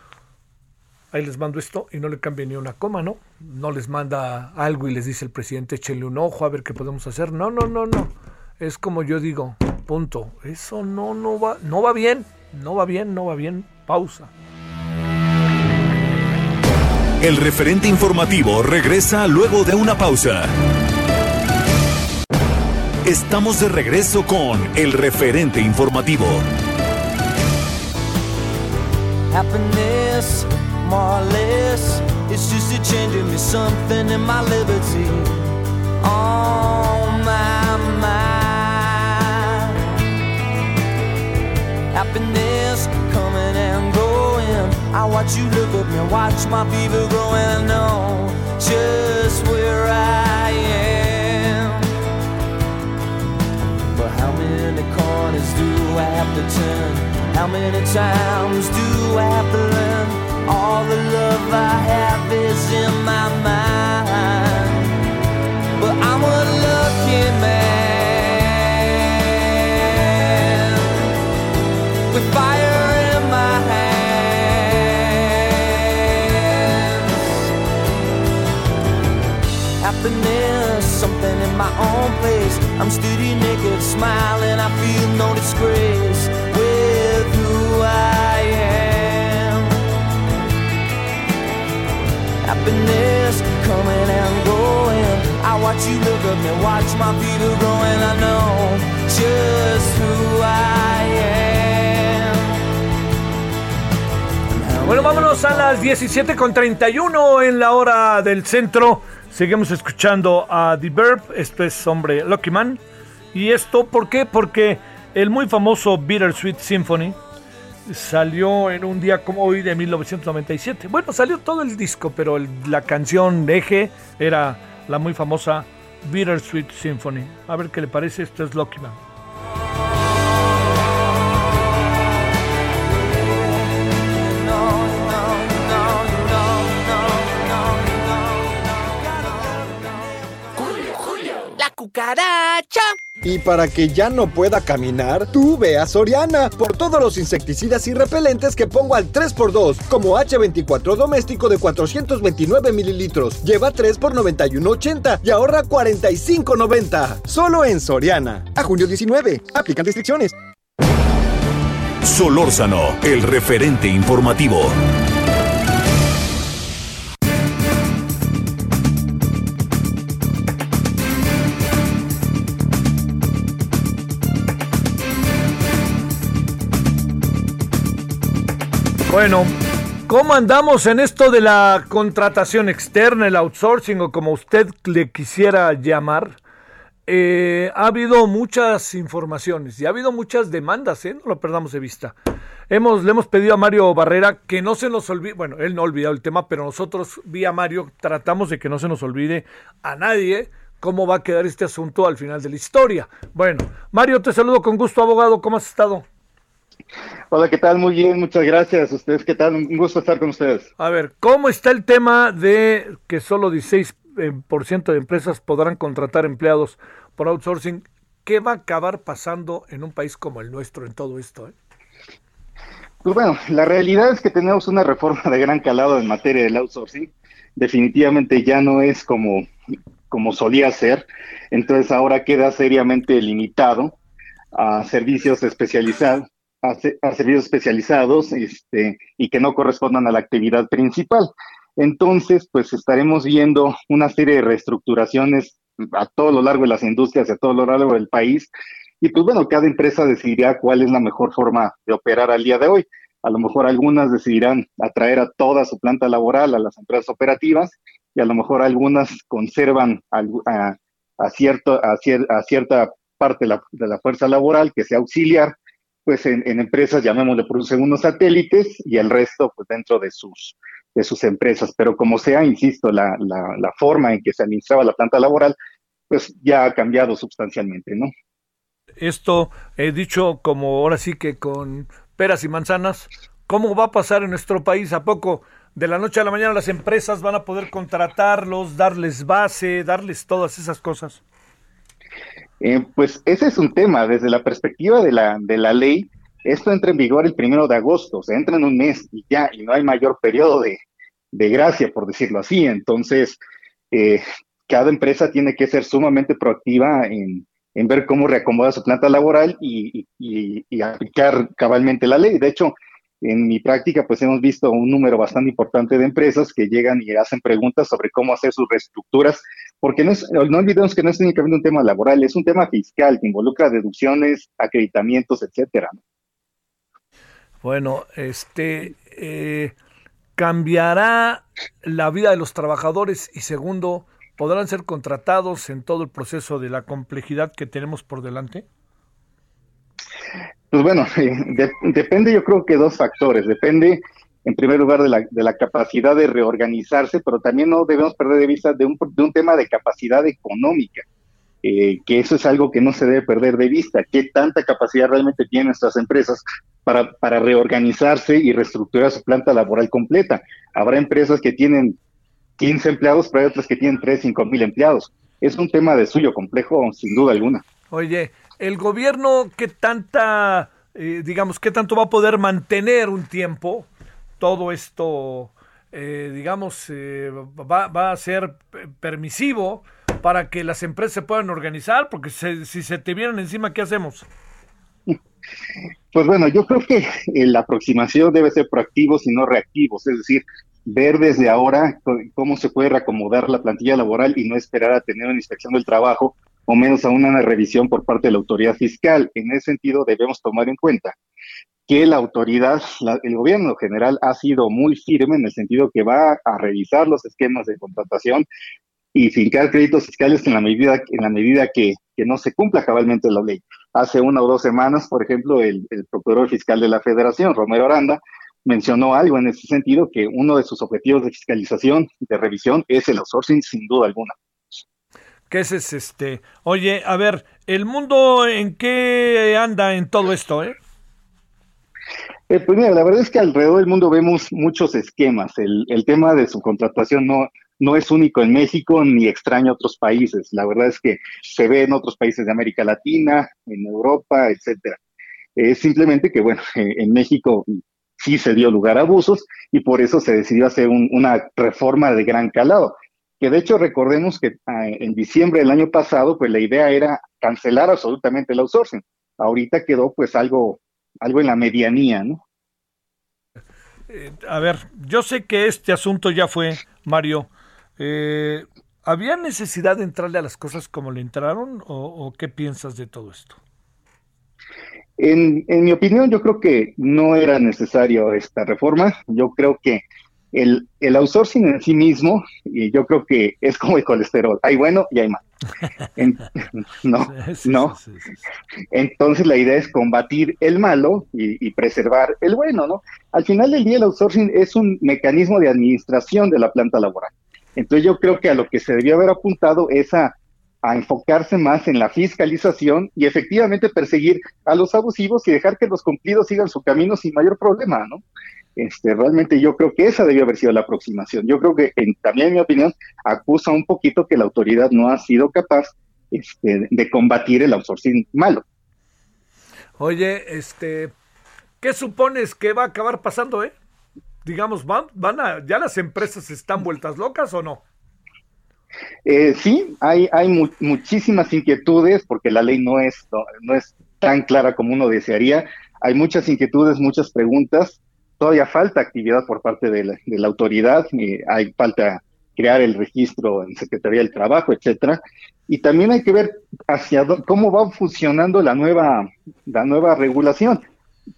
ahí les mando esto y no le cambia ni una coma, ¿no? No les manda algo y les dice el presidente, échenle un ojo a ver qué podemos hacer. No, no, no, no. Es como yo digo, punto. Eso no, no va, no va bien, no va bien, no va bien. Pausa. El referente informativo regresa luego de una pausa. Estamos de regreso con el referente informativo. Happiness, more or less, it's just a changing me something in my liberty. On my mind. Happiness coming and going. I watch you look at me, watch my fever growing. I know just where I corners do I have to turn? How many times do I have to learn? All the love I have is in my mind. But I'm a lucky man with fire in my hands. Happiness, something in my own place. I'm steady naked, smiling. I feel no disgrace with who I am. Happiness coming and going. I watch you look at me, watch my feet are growing. I know just who I am. Bueno, vámonos a las 17.31 en la hora del centro. Seguimos escuchando a The Verb, esto es hombre Lucky Man. ¿Y esto por qué? Porque el muy famoso Bittersweet Symphony salió en un día como hoy de 1997. Bueno, salió todo el disco, pero la canción de eje era la muy famosa Bittersweet Symphony. A ver qué le parece, esto es Lucky Man. Cucaracha. Y para que ya no pueda caminar, tú ve a Soriana por todos los insecticidas y repelentes que pongo al 3x2, como H24 doméstico de 429 mililitros. Lleva 3 por 91.80 y ahorra 45.90. Solo en Soriana. A junio 19. Aplican restricciones. Solórzano, el referente informativo. Bueno, ¿cómo andamos en esto de la contratación externa, el outsourcing o como usted le quisiera llamar? Eh, ha habido muchas informaciones y ha habido muchas demandas, ¿eh? no lo perdamos de vista. Hemos, le hemos pedido a Mario Barrera que no se nos olvide, bueno, él no ha olvidado el tema, pero nosotros, vía Mario, tratamos de que no se nos olvide a nadie cómo va a quedar este asunto al final de la historia. Bueno, Mario, te saludo con gusto, abogado, ¿cómo has estado? Hola, ¿qué tal? Muy bien, muchas gracias. ¿Ustedes qué tal? Un gusto estar con ustedes. A ver, ¿cómo está el tema de que solo 16% eh, por ciento de empresas podrán contratar empleados por outsourcing? ¿Qué va a acabar pasando en un país como el nuestro en todo esto? eh? Pues bueno, la realidad es que tenemos una reforma de gran calado en materia del outsourcing. Definitivamente ya no es como, como solía ser. Entonces ahora queda seriamente limitado a servicios especializados, a, se- a servicios especializados este, y que no correspondan a la actividad principal. Entonces, pues estaremos viendo una serie de reestructuraciones a todo lo largo de las industrias, a todo lo largo del país. Y pues bueno, cada empresa decidirá cuál es la mejor forma de operar al día de hoy. A lo mejor algunas decidirán atraer a toda su planta laboral a las empresas operativas y a lo mejor algunas conservan a, a, a cierto, a, cier, a, cierta parte de la, de la, fuerza laboral que sea auxiliar, pues en, en, empresas, llamémosle por unos satélites y el resto pues dentro de sus, de sus empresas. Pero como sea, insisto, la, la, la forma en que se administraba la planta laboral, pues ya ha cambiado sustancialmente, ¿no? Esto he dicho como ahora sí que con peras y manzanas, ¿cómo va a pasar en nuestro país? ¿A poco de la noche a la mañana las empresas van a poder contratarlos, darles base, darles todas esas cosas? Eh, pues ese es un tema, desde la perspectiva de la, de la ley, esto entra en vigor el primero de agosto, o sea, entra en un mes y ya, y no hay mayor periodo de, de gracia, por decirlo así. Entonces, eh, cada empresa tiene que ser sumamente proactiva en, en ver cómo reacomoda su planta laboral y, y, y, aplicar cabalmente la ley. De hecho, en mi práctica, pues hemos visto un número bastante importante de empresas que llegan y hacen preguntas sobre cómo hacer sus reestructuras, porque no, es, no olvidemos que no es únicamente un tema laboral, es un tema fiscal que involucra deducciones, acreditamientos, etcétera. Bueno, este eh, cambiará la vida de los trabajadores y segundo, podrán ser contratados en todo el proceso de la complejidad que tenemos por delante. Pues bueno, (laughs) de, depende yo creo que dos factores. Depende, en primer lugar, de la, de la, capacidad de reorganizarse, pero también no debemos perder de vista de un, de un tema de capacidad económica, eh, que eso es algo que no se debe perder de vista. ¿Qué tanta capacidad realmente tienen nuestras empresas para, para reorganizarse y reestructurar su planta laboral completa? Habrá empresas que tienen 15 empleados, pero hay otras que tienen 3, 5 mil empleados. Es un tema de suyo complejo, sin duda alguna. Oye, el gobierno, ¿qué tanta, eh, digamos, qué tanto va a poder mantener un tiempo todo esto, eh, digamos, eh, va, va, a ser permisivo para que las empresas se puedan organizar? Porque se, si se te vienen encima, ¿qué hacemos? Pues bueno, yo creo que la aproximación debe ser proactivos y no reactivos, es decir, ver desde ahora cómo se puede reacomodar la plantilla laboral y no esperar a tener una inspección del trabajo o menos aún una revisión por parte de la autoridad fiscal. En ese sentido, debemos tomar en cuenta que la autoridad, el gobierno general ha sido muy firme en el sentido que va a revisar los esquemas de contratación y fincar créditos fiscales en la medida, en la medida que, que no se cumpla cabalmente la ley. Hace una o dos semanas, por ejemplo, el, el procurador fiscal de la Federación, Romero Aranda, mencionó algo en ese sentido, que uno de sus objetivos de fiscalización, de revisión, es el outsourcing, sin duda alguna. ¿Qué es este? Oye, a ver, ¿el mundo en qué anda en todo esto, eh? Eh, pues mira, la verdad es que alrededor del mundo vemos muchos esquemas. El, tema de subcontratación no, no es único en México ni extraño a otros países. La verdad es que se ve en otros países de América Latina, en Europa, etcétera. Es simplemente que, bueno, (laughs) en México sí se dio lugar a abusos y por eso se decidió hacer un, una reforma de gran calado que de hecho recordemos que ah, en diciembre del año pasado, pues la idea era cancelar absolutamente el outsourcing. Ahorita quedó pues algo, algo en la medianía, ¿no? Eh, a ver, yo sé que este asunto ya fue, Mario. Eh, ¿Había necesidad de entrarle a las cosas como le entraron o, o qué piensas de todo esto? En, en, mi opinión, yo creo que no era necesario esta reforma. Yo creo que el, el outsourcing en sí mismo, y yo creo que es como el colesterol, hay bueno y hay malo. En, (laughs) no, (laughs) no. Entonces la idea es combatir el malo y, y, preservar el bueno, ¿no? Al final del día el outsourcing es un mecanismo de administración de la planta laboral. Entonces yo creo que a lo que se debió haber apuntado es a, a enfocarse más en la fiscalización y efectivamente perseguir a los abusivos y dejar que los cumplidos sigan su camino sin mayor problema, ¿no? Este, realmente yo creo que esa debió haber sido la aproximación. Yo creo que en, también en mi opinión acusa un poquito que la autoridad no ha sido capaz este, de combatir el outsourcing malo. Oye, este, ¿qué supones que va a acabar pasando, eh? Digamos, van, van a, ya las empresas están vueltas locas o no? Eh, sí, hay, hay mu muchísimas inquietudes porque la ley no es, no, no es tan clara como uno desearía. Hay muchas inquietudes, muchas preguntas todavía falta actividad por parte de la, autoridad, eh, hay falta crear el registro en Secretaría del Trabajo, etcétera. Y también hay que ver hacia cómo va funcionando la nueva, la nueva regulación.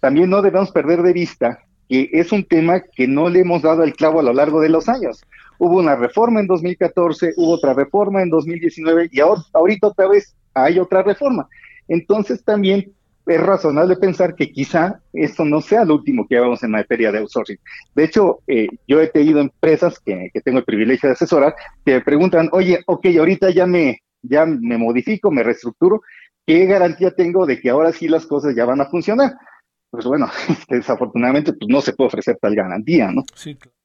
También no debemos perder de vista que es un tema que no le hemos dado el clavo a lo largo de los años. Hubo una reforma en 2014, hubo otra reforma en 2019 y ahora, ahorita otra vez hay otra reforma. Entonces también es razonable pensar que quizá esto no sea lo último que hagamos en materia de outsourcing. De hecho, eh, yo he tenido empresas que, que tengo el privilegio de asesorar que me preguntan, oye, ok, ahorita ya me, ya me modifico, me reestructuro, ¿qué garantía tengo de que ahora sí las cosas ya van a funcionar? Pues bueno, (laughs) desafortunadamente pues no se puede ofrecer tal garantía, ¿no? Sí, claro.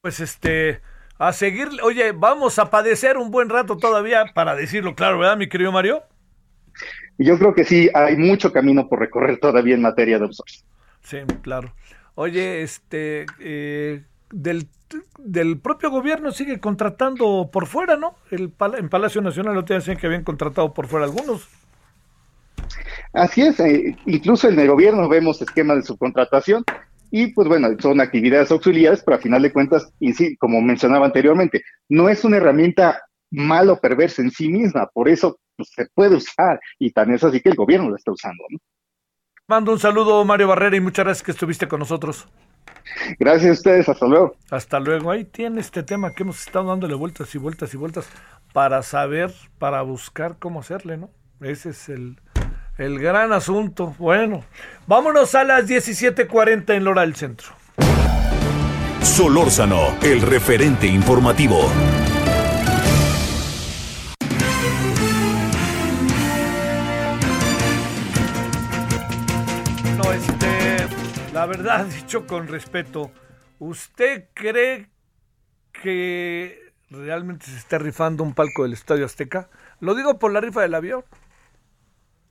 Pues este, a seguir, oye, vamos a padecer un buen rato todavía, para decirlo claro, ¿verdad, mi querido Mario? Y yo creo que sí, hay mucho camino por recorrer todavía en materia de outsourcing. Sí, claro. Oye, este, eh, del, del propio gobierno sigue contratando por fuera, ¿no? El, en Palacio Nacional lo te decían que habían contratado por fuera algunos. Así es, eh, incluso en el gobierno vemos esquemas de subcontratación y pues bueno, son actividades auxiliares, pero a final de cuentas, y sí, como mencionaba anteriormente, no es una herramienta mal o perversa en sí misma, por eso pues, se puede usar y tan es así que el gobierno lo está usando. ¿no? Mando un saludo, Mario Barrera, y muchas gracias que estuviste con nosotros. Gracias a ustedes, hasta luego. Hasta luego. Ahí tiene este tema que hemos estado dándole vueltas y vueltas y vueltas para saber, para buscar cómo hacerle, ¿no? Ese es el, el gran asunto. Bueno, vámonos a las 17:40 en Lora del Centro. Solórzano, el referente informativo. La verdad, (laughs) dicho con respeto, ¿usted cree que realmente se está rifando un palco del Estadio Azteca? Lo digo por la rifa del avión.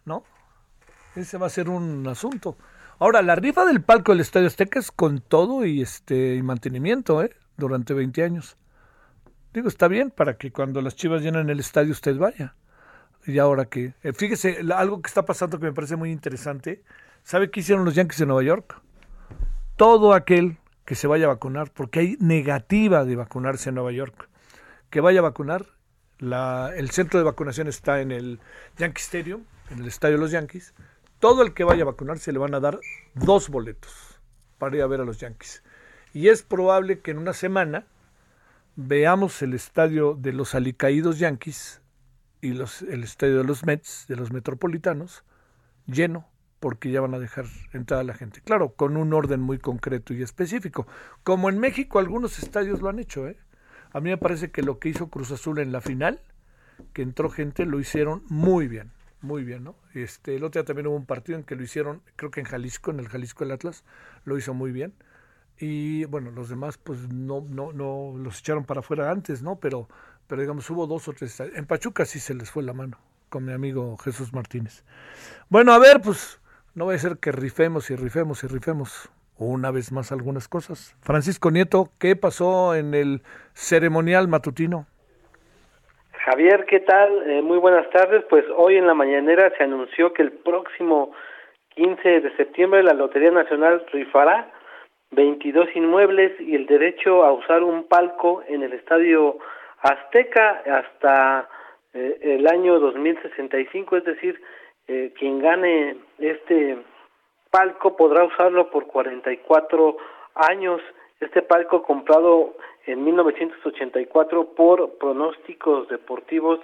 ¿No? Ese va a ser un asunto. Ahora, la rifa del palco del Estadio Azteca es con todo y este y mantenimiento, ¿eh? Durante 20 años. Digo, está bien para que cuando las chivas llenan el estadio usted vaya. Y ahora que, eh, fíjese, algo que está pasando que me parece muy interesante. ¿Sabe qué hicieron los Yankees de Nueva York? Todo aquel que se vaya a vacunar, porque hay negativa de vacunarse en Nueva York, que vaya a vacunar. El centro de vacunación está en el Yankee Stadium, en el estadio de los Yankees. Todo el que vaya a vacunarse le van a dar dos boletos para ir a ver a los Yankees. Y es probable que en una semana veamos el estadio de los alicaídos Yankees y el estadio de los Mets, de los Metropolitanos, lleno, porque ya van a dejar entrar a la gente. Claro, con un orden muy concreto y específico. Como en México algunos estadios lo han hecho, ¿eh? A mí me parece que lo que hizo Cruz Azul en la final, que entró gente, lo hicieron muy bien, muy bien, ¿no? Este, el otro día también hubo un partido en que lo hicieron, creo que en Jalisco, en el Jalisco del Atlas, lo hizo muy bien. Y bueno, los demás pues no, no, no los echaron para afuera antes, ¿no? Pero, pero digamos, hubo dos o tres. En Pachuca sí se les fue la mano, con mi amigo Jesús Martínez. Bueno, a ver, pues no va a ser que rifemos y rifemos y rifemos una vez más algunas cosas. Francisco Nieto, ¿qué pasó en el ceremonial matutino? Javier, ¿qué tal? Eh, muy buenas tardes. Pues hoy en la mañanera se anunció que el próximo 15 de septiembre la Lotería Nacional rifará 22 inmuebles y el derecho a usar un palco en el Estadio Azteca hasta eh, el año 2065, es decir, eh, quien gane este palco podrá usarlo por 44 años. Este palco comprado en 1984 por pronósticos deportivos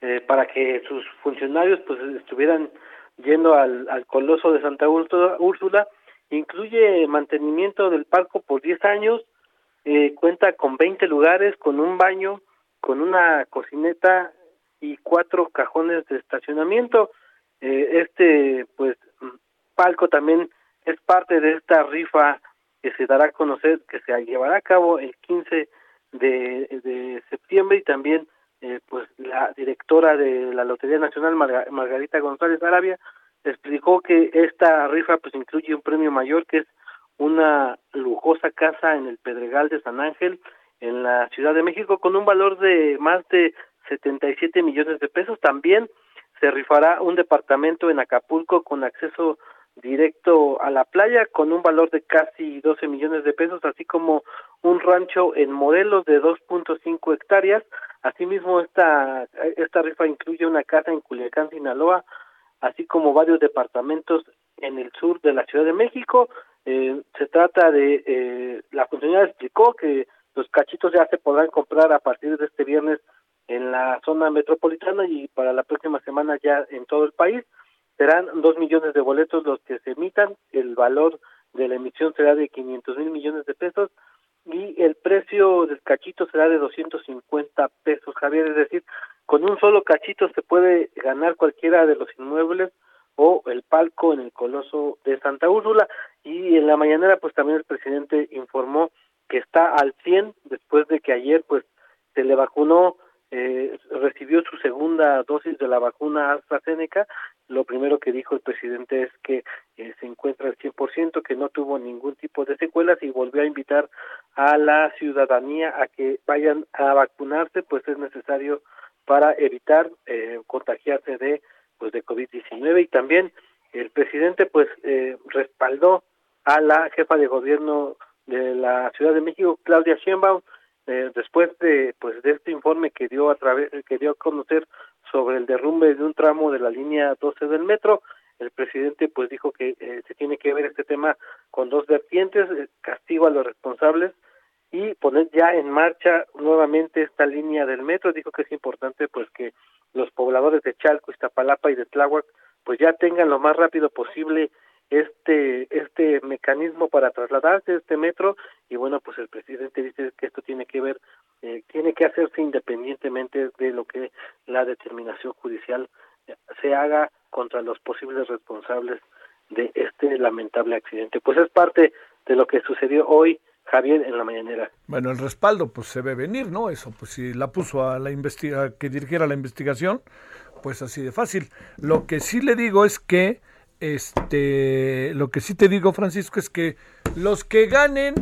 eh, para que sus funcionarios pues estuvieran yendo al, al Coloso de Santa Úrsula, incluye mantenimiento del palco por 10 años, eh, cuenta con 20 lugares, con un baño, con una cocineta y cuatro cajones de estacionamiento. Eh, este pues palco también es parte de esta rifa que se dará a conocer, que se llevará a cabo el 15 de, septiembre y también eh, pues la directora de la Lotería Nacional, Marga, Margarita González Arabia, explicó que esta rifa pues incluye un premio mayor que es una lujosa casa en el Pedregal de San Ángel en la Ciudad de México con un valor de más de 77 millones de pesos. También se rifará un departamento en Acapulco con acceso directo a la playa con un valor de casi 12 millones de pesos, así como un rancho en Morelos de 2.5 hectáreas. Asimismo, esta, esta rifa incluye una casa en Culiacán, Sinaloa, así como varios departamentos en el sur de la Ciudad de México. Eh, se trata de, eh, la funcionaria explicó que los cachitos ya se podrán comprar a partir de este viernes en la zona metropolitana y para la próxima semana ya en todo el país. Serán dos millones de boletos los que se emitan, el valor de la emisión será de 500 mil millones de pesos y el precio del cachito será de 250 pesos, Javier, es decir, con un solo cachito se puede ganar cualquiera de los inmuebles o el palco en el Coloso de Santa Úrsula. Y en la mañanera pues también el presidente informó que está al 100 después de que ayer pues se le vacunó eh, recibió su segunda dosis de la vacuna AstraZeneca. Lo primero que dijo el presidente es que eh, se encuentra al 100%, que no tuvo ningún tipo de secuelas y volvió a invitar a la ciudadanía a que vayan a vacunarse, pues es necesario para evitar eh, contagiarse de pues de COVID-19 y también el presidente pues eh, respaldó a la jefa de gobierno de la Ciudad de México Claudia Sheinbaum eh, después de pues de este informe que dio a través que dio a conocer sobre el derrumbe de un tramo de la línea 12 del metro el presidente pues dijo que eh, se tiene que ver este tema con dos vertientes eh, castigo a los responsables y poner ya en marcha nuevamente esta línea del metro. Dijo que es importante pues que los pobladores de Chalco, Iztapalapa y de Tláhuac pues ya tengan lo más rápido posible este este mecanismo para trasladarse este metro y bueno pues el presidente dice que esto tiene que ver eh, tiene que hacerse independientemente de lo que la determinación judicial se haga contra los posibles responsables de este lamentable accidente pues es parte de lo que sucedió hoy Javier en la mañanera Bueno, el respaldo pues se ve venir, ¿no? Eso, pues si la puso a la investiga que dirigiera la investigación, pues así de fácil. Lo que sí le digo es que este lo que sí te digo, Francisco, es que los que ganen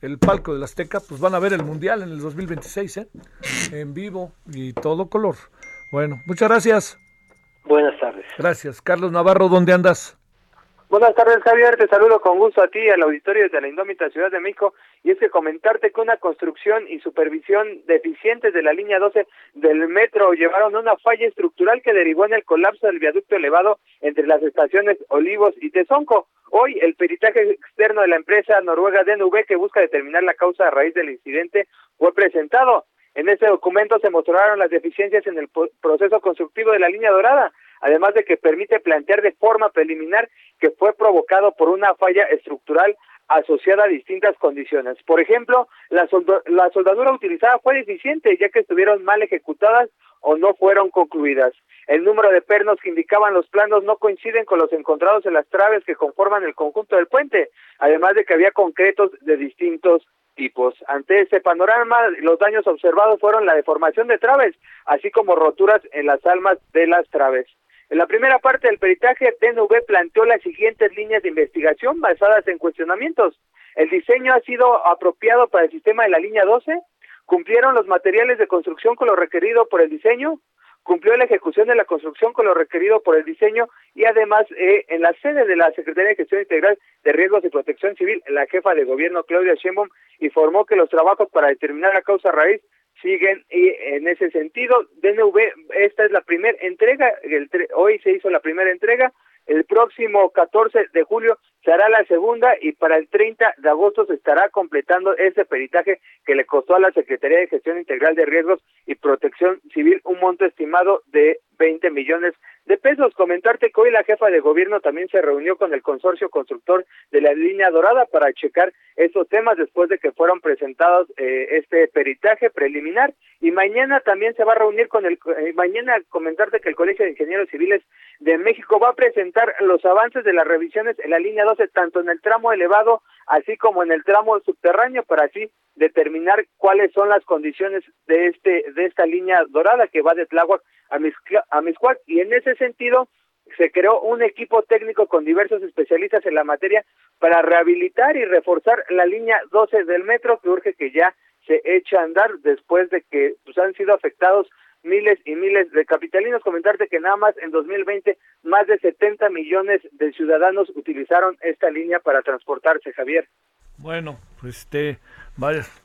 el palco del Azteca, pues van a ver el Mundial en el 2026, ¿eh? En vivo y todo color. Bueno, muchas gracias. Buenas tardes. Gracias. Carlos Navarro, ¿dónde andas? Buenas tardes, Javier. Te saludo con gusto a ti al auditorio de la Indómita Ciudad de México. Y es que comentarte que una construcción y supervisión deficientes de la línea 12 del metro llevaron a una falla estructural que derivó en el colapso del viaducto elevado entre las estaciones Olivos y Tezonco. Hoy, el peritaje externo de la empresa noruega DNV, que busca determinar la causa a raíz del incidente, fue presentado. En ese documento se mostraron las deficiencias en el proceso constructivo de la línea dorada, además de que permite plantear de forma preliminar que fue provocado por una falla estructural asociada a distintas condiciones. Por ejemplo, la, soldo- la soldadura utilizada fue deficiente ya que estuvieron mal ejecutadas o no fueron concluidas. El número de pernos que indicaban los planos no coinciden con los encontrados en las traves que conforman el conjunto del puente, además de que había concretos de distintos tipos. Ante este panorama, los daños observados fueron la deformación de traves, así como roturas en las almas de las traves. En la primera parte del peritaje, DNV planteó las siguientes líneas de investigación basadas en cuestionamientos. El diseño ha sido apropiado para el sistema de la línea 12, cumplieron los materiales de construcción con lo requerido por el diseño, cumplió la ejecución de la construcción con lo requerido por el diseño y además eh, en la sede de la Secretaría de Gestión Integral de Riesgos y Protección Civil, la jefa de gobierno Claudia Sheinbaum informó que los trabajos para determinar la causa raíz siguen y en ese sentido DNV esta es la primera entrega el hoy se hizo la primera entrega el próximo 14 de julio se hará la segunda y para el 30 de agosto se estará completando ese peritaje que le costó a la Secretaría de Gestión Integral de Riesgos y Protección Civil un monto estimado de 20 millones de pesos. Comentarte que hoy la jefa de gobierno también se reunió con el consorcio constructor de la línea dorada para checar esos temas después de que fueron presentados eh, este peritaje preliminar y mañana también se va a reunir con el eh, mañana comentarte que el Colegio de Ingenieros Civiles de México va a presentar los avances de las revisiones en la línea 12 tanto en el tramo elevado así como en el tramo subterráneo para así determinar cuáles son las condiciones de este de esta línea dorada que va de Tláhuac a, Mixcla- a Mixcoac y en ese sentido se creó un equipo técnico con diversos especialistas en la materia para rehabilitar y reforzar la línea 12 del metro que urge que ya se eche a andar después de que pues, han sido afectados miles y miles de capitalinos. Comentarte que nada más en 2020 más de 70 millones de ciudadanos utilizaron esta línea para transportarse, Javier. Bueno, pues este,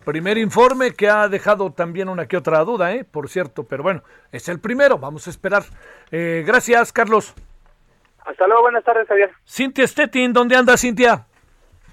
primer informe que ha dejado también una que otra duda, ¿eh? por cierto, pero bueno, es el primero, vamos a esperar. Eh, gracias, Carlos. Hasta luego, buenas tardes, Javier. Cintia Stettin, ¿dónde anda Cintia?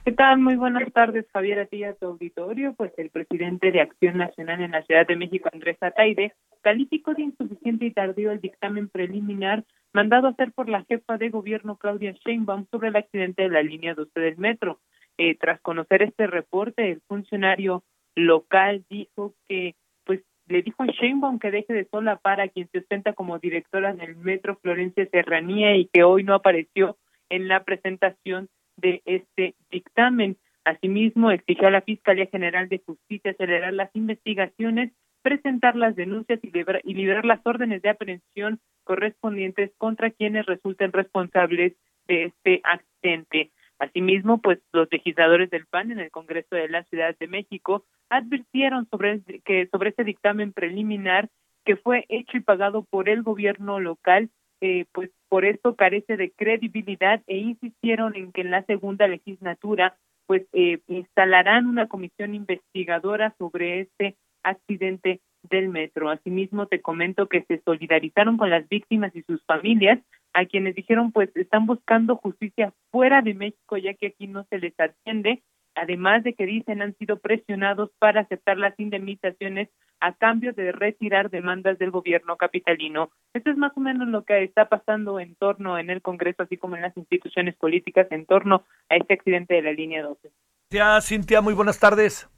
¿Qué tal? Muy buenas tardes, Javier, a ti a tu auditorio. Pues el presidente de Acción Nacional en la Ciudad de México, Andrés Ataide, calificó de insuficiente y tardío el dictamen preliminar mandado a hacer por la jefa de gobierno, Claudia Sheinbaum, sobre el accidente de la línea 12 del metro. Eh, tras conocer este reporte, el funcionario local dijo que, pues, le dijo a Sheinbaum que deje de solapar a quien se ostenta como directora del metro Florencia Serranía y que hoy no apareció en la presentación de este dictamen. Asimismo, exigió a la Fiscalía General de Justicia acelerar las investigaciones, presentar las denuncias y liberar, y liberar las órdenes de aprehensión correspondientes contra quienes resulten responsables de este accidente. Asimismo, pues los legisladores del PAN en el Congreso de la Ciudad de México advirtieron sobre que sobre este dictamen preliminar que fue hecho y pagado por el gobierno local, eh, pues por esto carece de credibilidad e insistieron en que en la segunda legislatura pues eh, instalarán una comisión investigadora sobre este accidente del metro. Asimismo, te comento que se solidarizaron con las víctimas y sus familias, a quienes dijeron pues están buscando justicia fuera de México ya que aquí no se les atiende, además de que dicen han sido presionados para aceptar las indemnizaciones a cambio de retirar demandas del gobierno capitalino. Esto es más o menos lo que está pasando en torno en el Congreso, así como en las instituciones políticas, en torno a este accidente de la línea 12. Ya, Cintia, muy buenas tardes.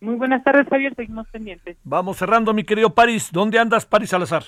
Muy buenas tardes, Javier, seguimos pendientes. Vamos cerrando, mi querido París. ¿Dónde andas, París Salazar?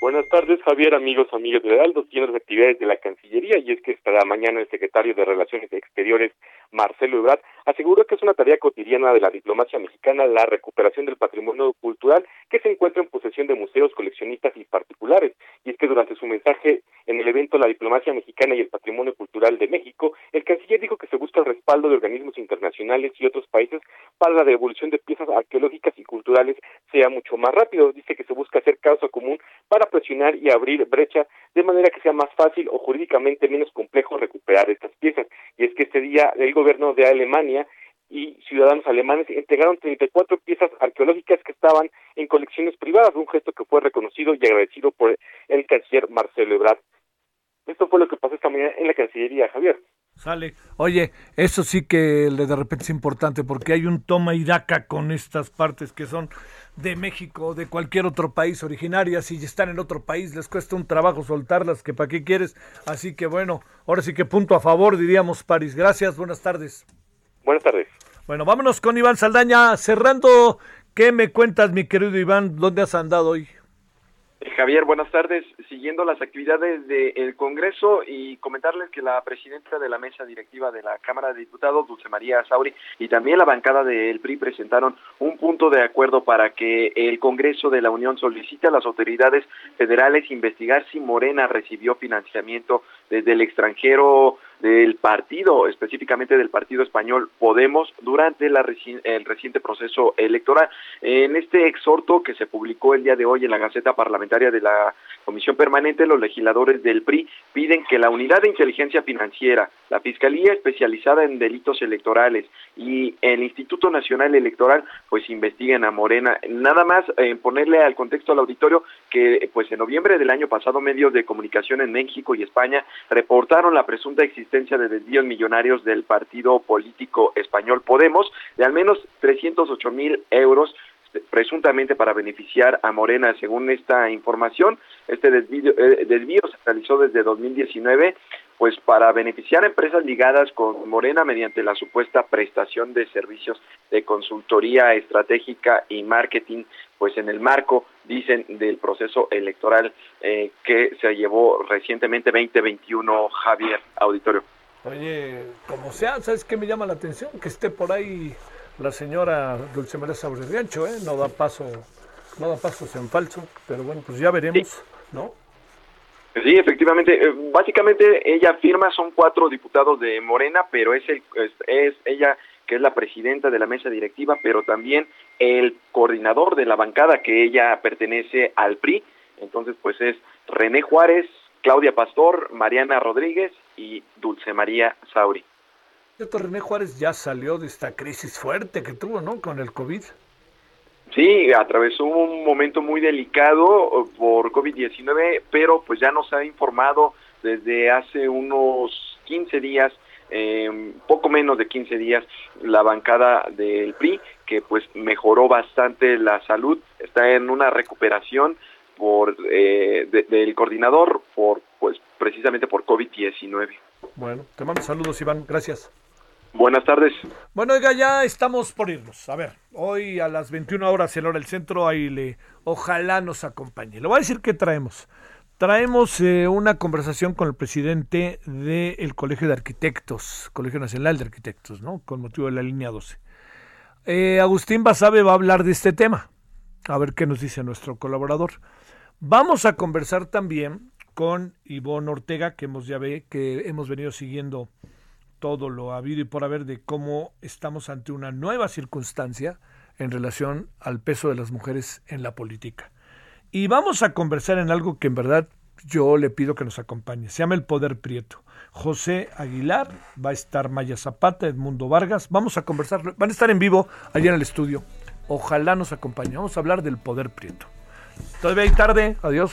Buenas tardes, Javier, amigos, amigas de Heraldo, las actividades de la Cancillería y es que esta mañana el secretario de Relaciones Exteriores, Marcelo Ebrard, aseguró que es una tarea cotidiana de la diplomacia mexicana la recuperación del patrimonio cultural que se encuentra en posesión de museos, coleccionistas y particulares. Y es que durante su mensaje en el evento La diplomacia mexicana y el patrimonio cultural de México, el canciller dijo que se busca el respaldo de organismos internacionales y otros países para la devolución de piezas arqueológicas y culturales sea mucho más rápido. Dice que se busca hacer causa común para presionar y abrir brecha de manera que sea más fácil o jurídicamente menos complejo recuperar estas piezas. Y es que este día el gobierno de Alemania y ciudadanos alemanes entregaron 34 piezas arqueológicas que estaban en colecciones privadas, un gesto que fue reconocido y agradecido por el canciller Marcelo Ebrard. Esto fue lo que pasó esta mañana en la Cancillería, Javier. Sale. Oye, eso sí que de repente es importante porque hay un toma y daca con estas partes que son de México o de cualquier otro país originarias y están en otro país, les cuesta un trabajo soltarlas, que para qué quieres. Así que bueno, ahora sí que punto a favor, diríamos, París. Gracias, buenas tardes. Buenas tardes. Bueno, vámonos con Iván Saldaña. Cerrando, ¿qué me cuentas, mi querido Iván? ¿Dónde has andado hoy? Javier, buenas tardes. Siguiendo las actividades del Congreso y comentarles que la presidenta de la mesa directiva de la Cámara de Diputados, Dulce María Sauri, y también la bancada del PRI presentaron un punto de acuerdo para que el Congreso de la Unión solicite a las autoridades federales investigar si Morena recibió financiamiento desde el extranjero del partido, específicamente del partido español Podemos, durante la reci el reciente proceso electoral. En este exhorto que se publicó el día de hoy en la Gaceta Parlamentaria de la Comisión Permanente, los legisladores del PRI piden que la Unidad de Inteligencia Financiera, la Fiscalía Especializada en Delitos Electorales y el Instituto Nacional Electoral, pues investiguen a Morena. Nada más eh, ponerle al contexto al auditorio que pues en noviembre del año pasado medios de comunicación en México y España reportaron la presunta existencia de desvíos millonarios del partido político español Podemos de al menos 308 mil euros presuntamente para beneficiar a Morena. Según esta información, este desvío, eh, desvío se realizó desde 2019 pues para beneficiar a empresas ligadas con Morena mediante la supuesta prestación de servicios de consultoría estratégica y marketing, pues en el marco, dicen, del proceso electoral eh, que se llevó recientemente 2021, Javier Auditorio. Oye, como sea, ¿sabes qué me llama la atención? Que esté por ahí la señora Dulce María Riancho, ¿eh? No da paso, no da pasos en falso, pero bueno, pues ya veremos, ¿no? Sí, efectivamente. Eh, Básicamente ella firma, son cuatro diputados de Morena, pero es, el, es, ella que es la presidenta de la mesa directiva, pero también el coordinador de la bancada que ella pertenece al PRI. Entonces, pues es René Juárez, Claudia Pastor, Mariana Rodríguez y Dulce María Sauri. René Juárez ya salió de esta crisis fuerte que tuvo, ¿no? Con el COVID. Sí, atravesó un momento muy delicado por COVID-19, pero pues ya nos ha informado desde hace unos 15 días, eh, poco menos de 15 días, la bancada del PRI, que pues mejoró bastante la salud, está en una recuperación por eh, de- del coordinador por pues precisamente por COVID-19. Bueno, te mando saludos, Iván. Gracias. Buenas tardes. Bueno, oiga, ya estamos por irnos. A ver, hoy a las 21 horas en hora del centro, ahí le, ojalá nos acompañe. Le voy a decir qué traemos. Traemos eh, una conversación con el presidente del Colegio de Arquitectos, Colegio Nacional de Arquitectos, ¿no? Con motivo de la línea 12. Eh, Agustín Basabe va a hablar de este tema. A ver qué nos dice nuestro colaborador. Vamos a conversar también con Ivonne Ortega, que hemos ya ve que hemos venido siguiendo todo lo habido y por haber de cómo estamos ante una nueva circunstancia en relación al peso de las mujeres en la política. Y vamos a conversar en algo que en verdad yo le pido que nos acompañe. Se llama El Poder Prieto. José Aguilar, va a estar Maya Zapata, Edmundo Vargas. Vamos a conversar, van a estar en vivo allá en el estudio. Ojalá nos acompañe. Vamos a hablar del Poder Prieto. Todavía hay tarde. Adiós.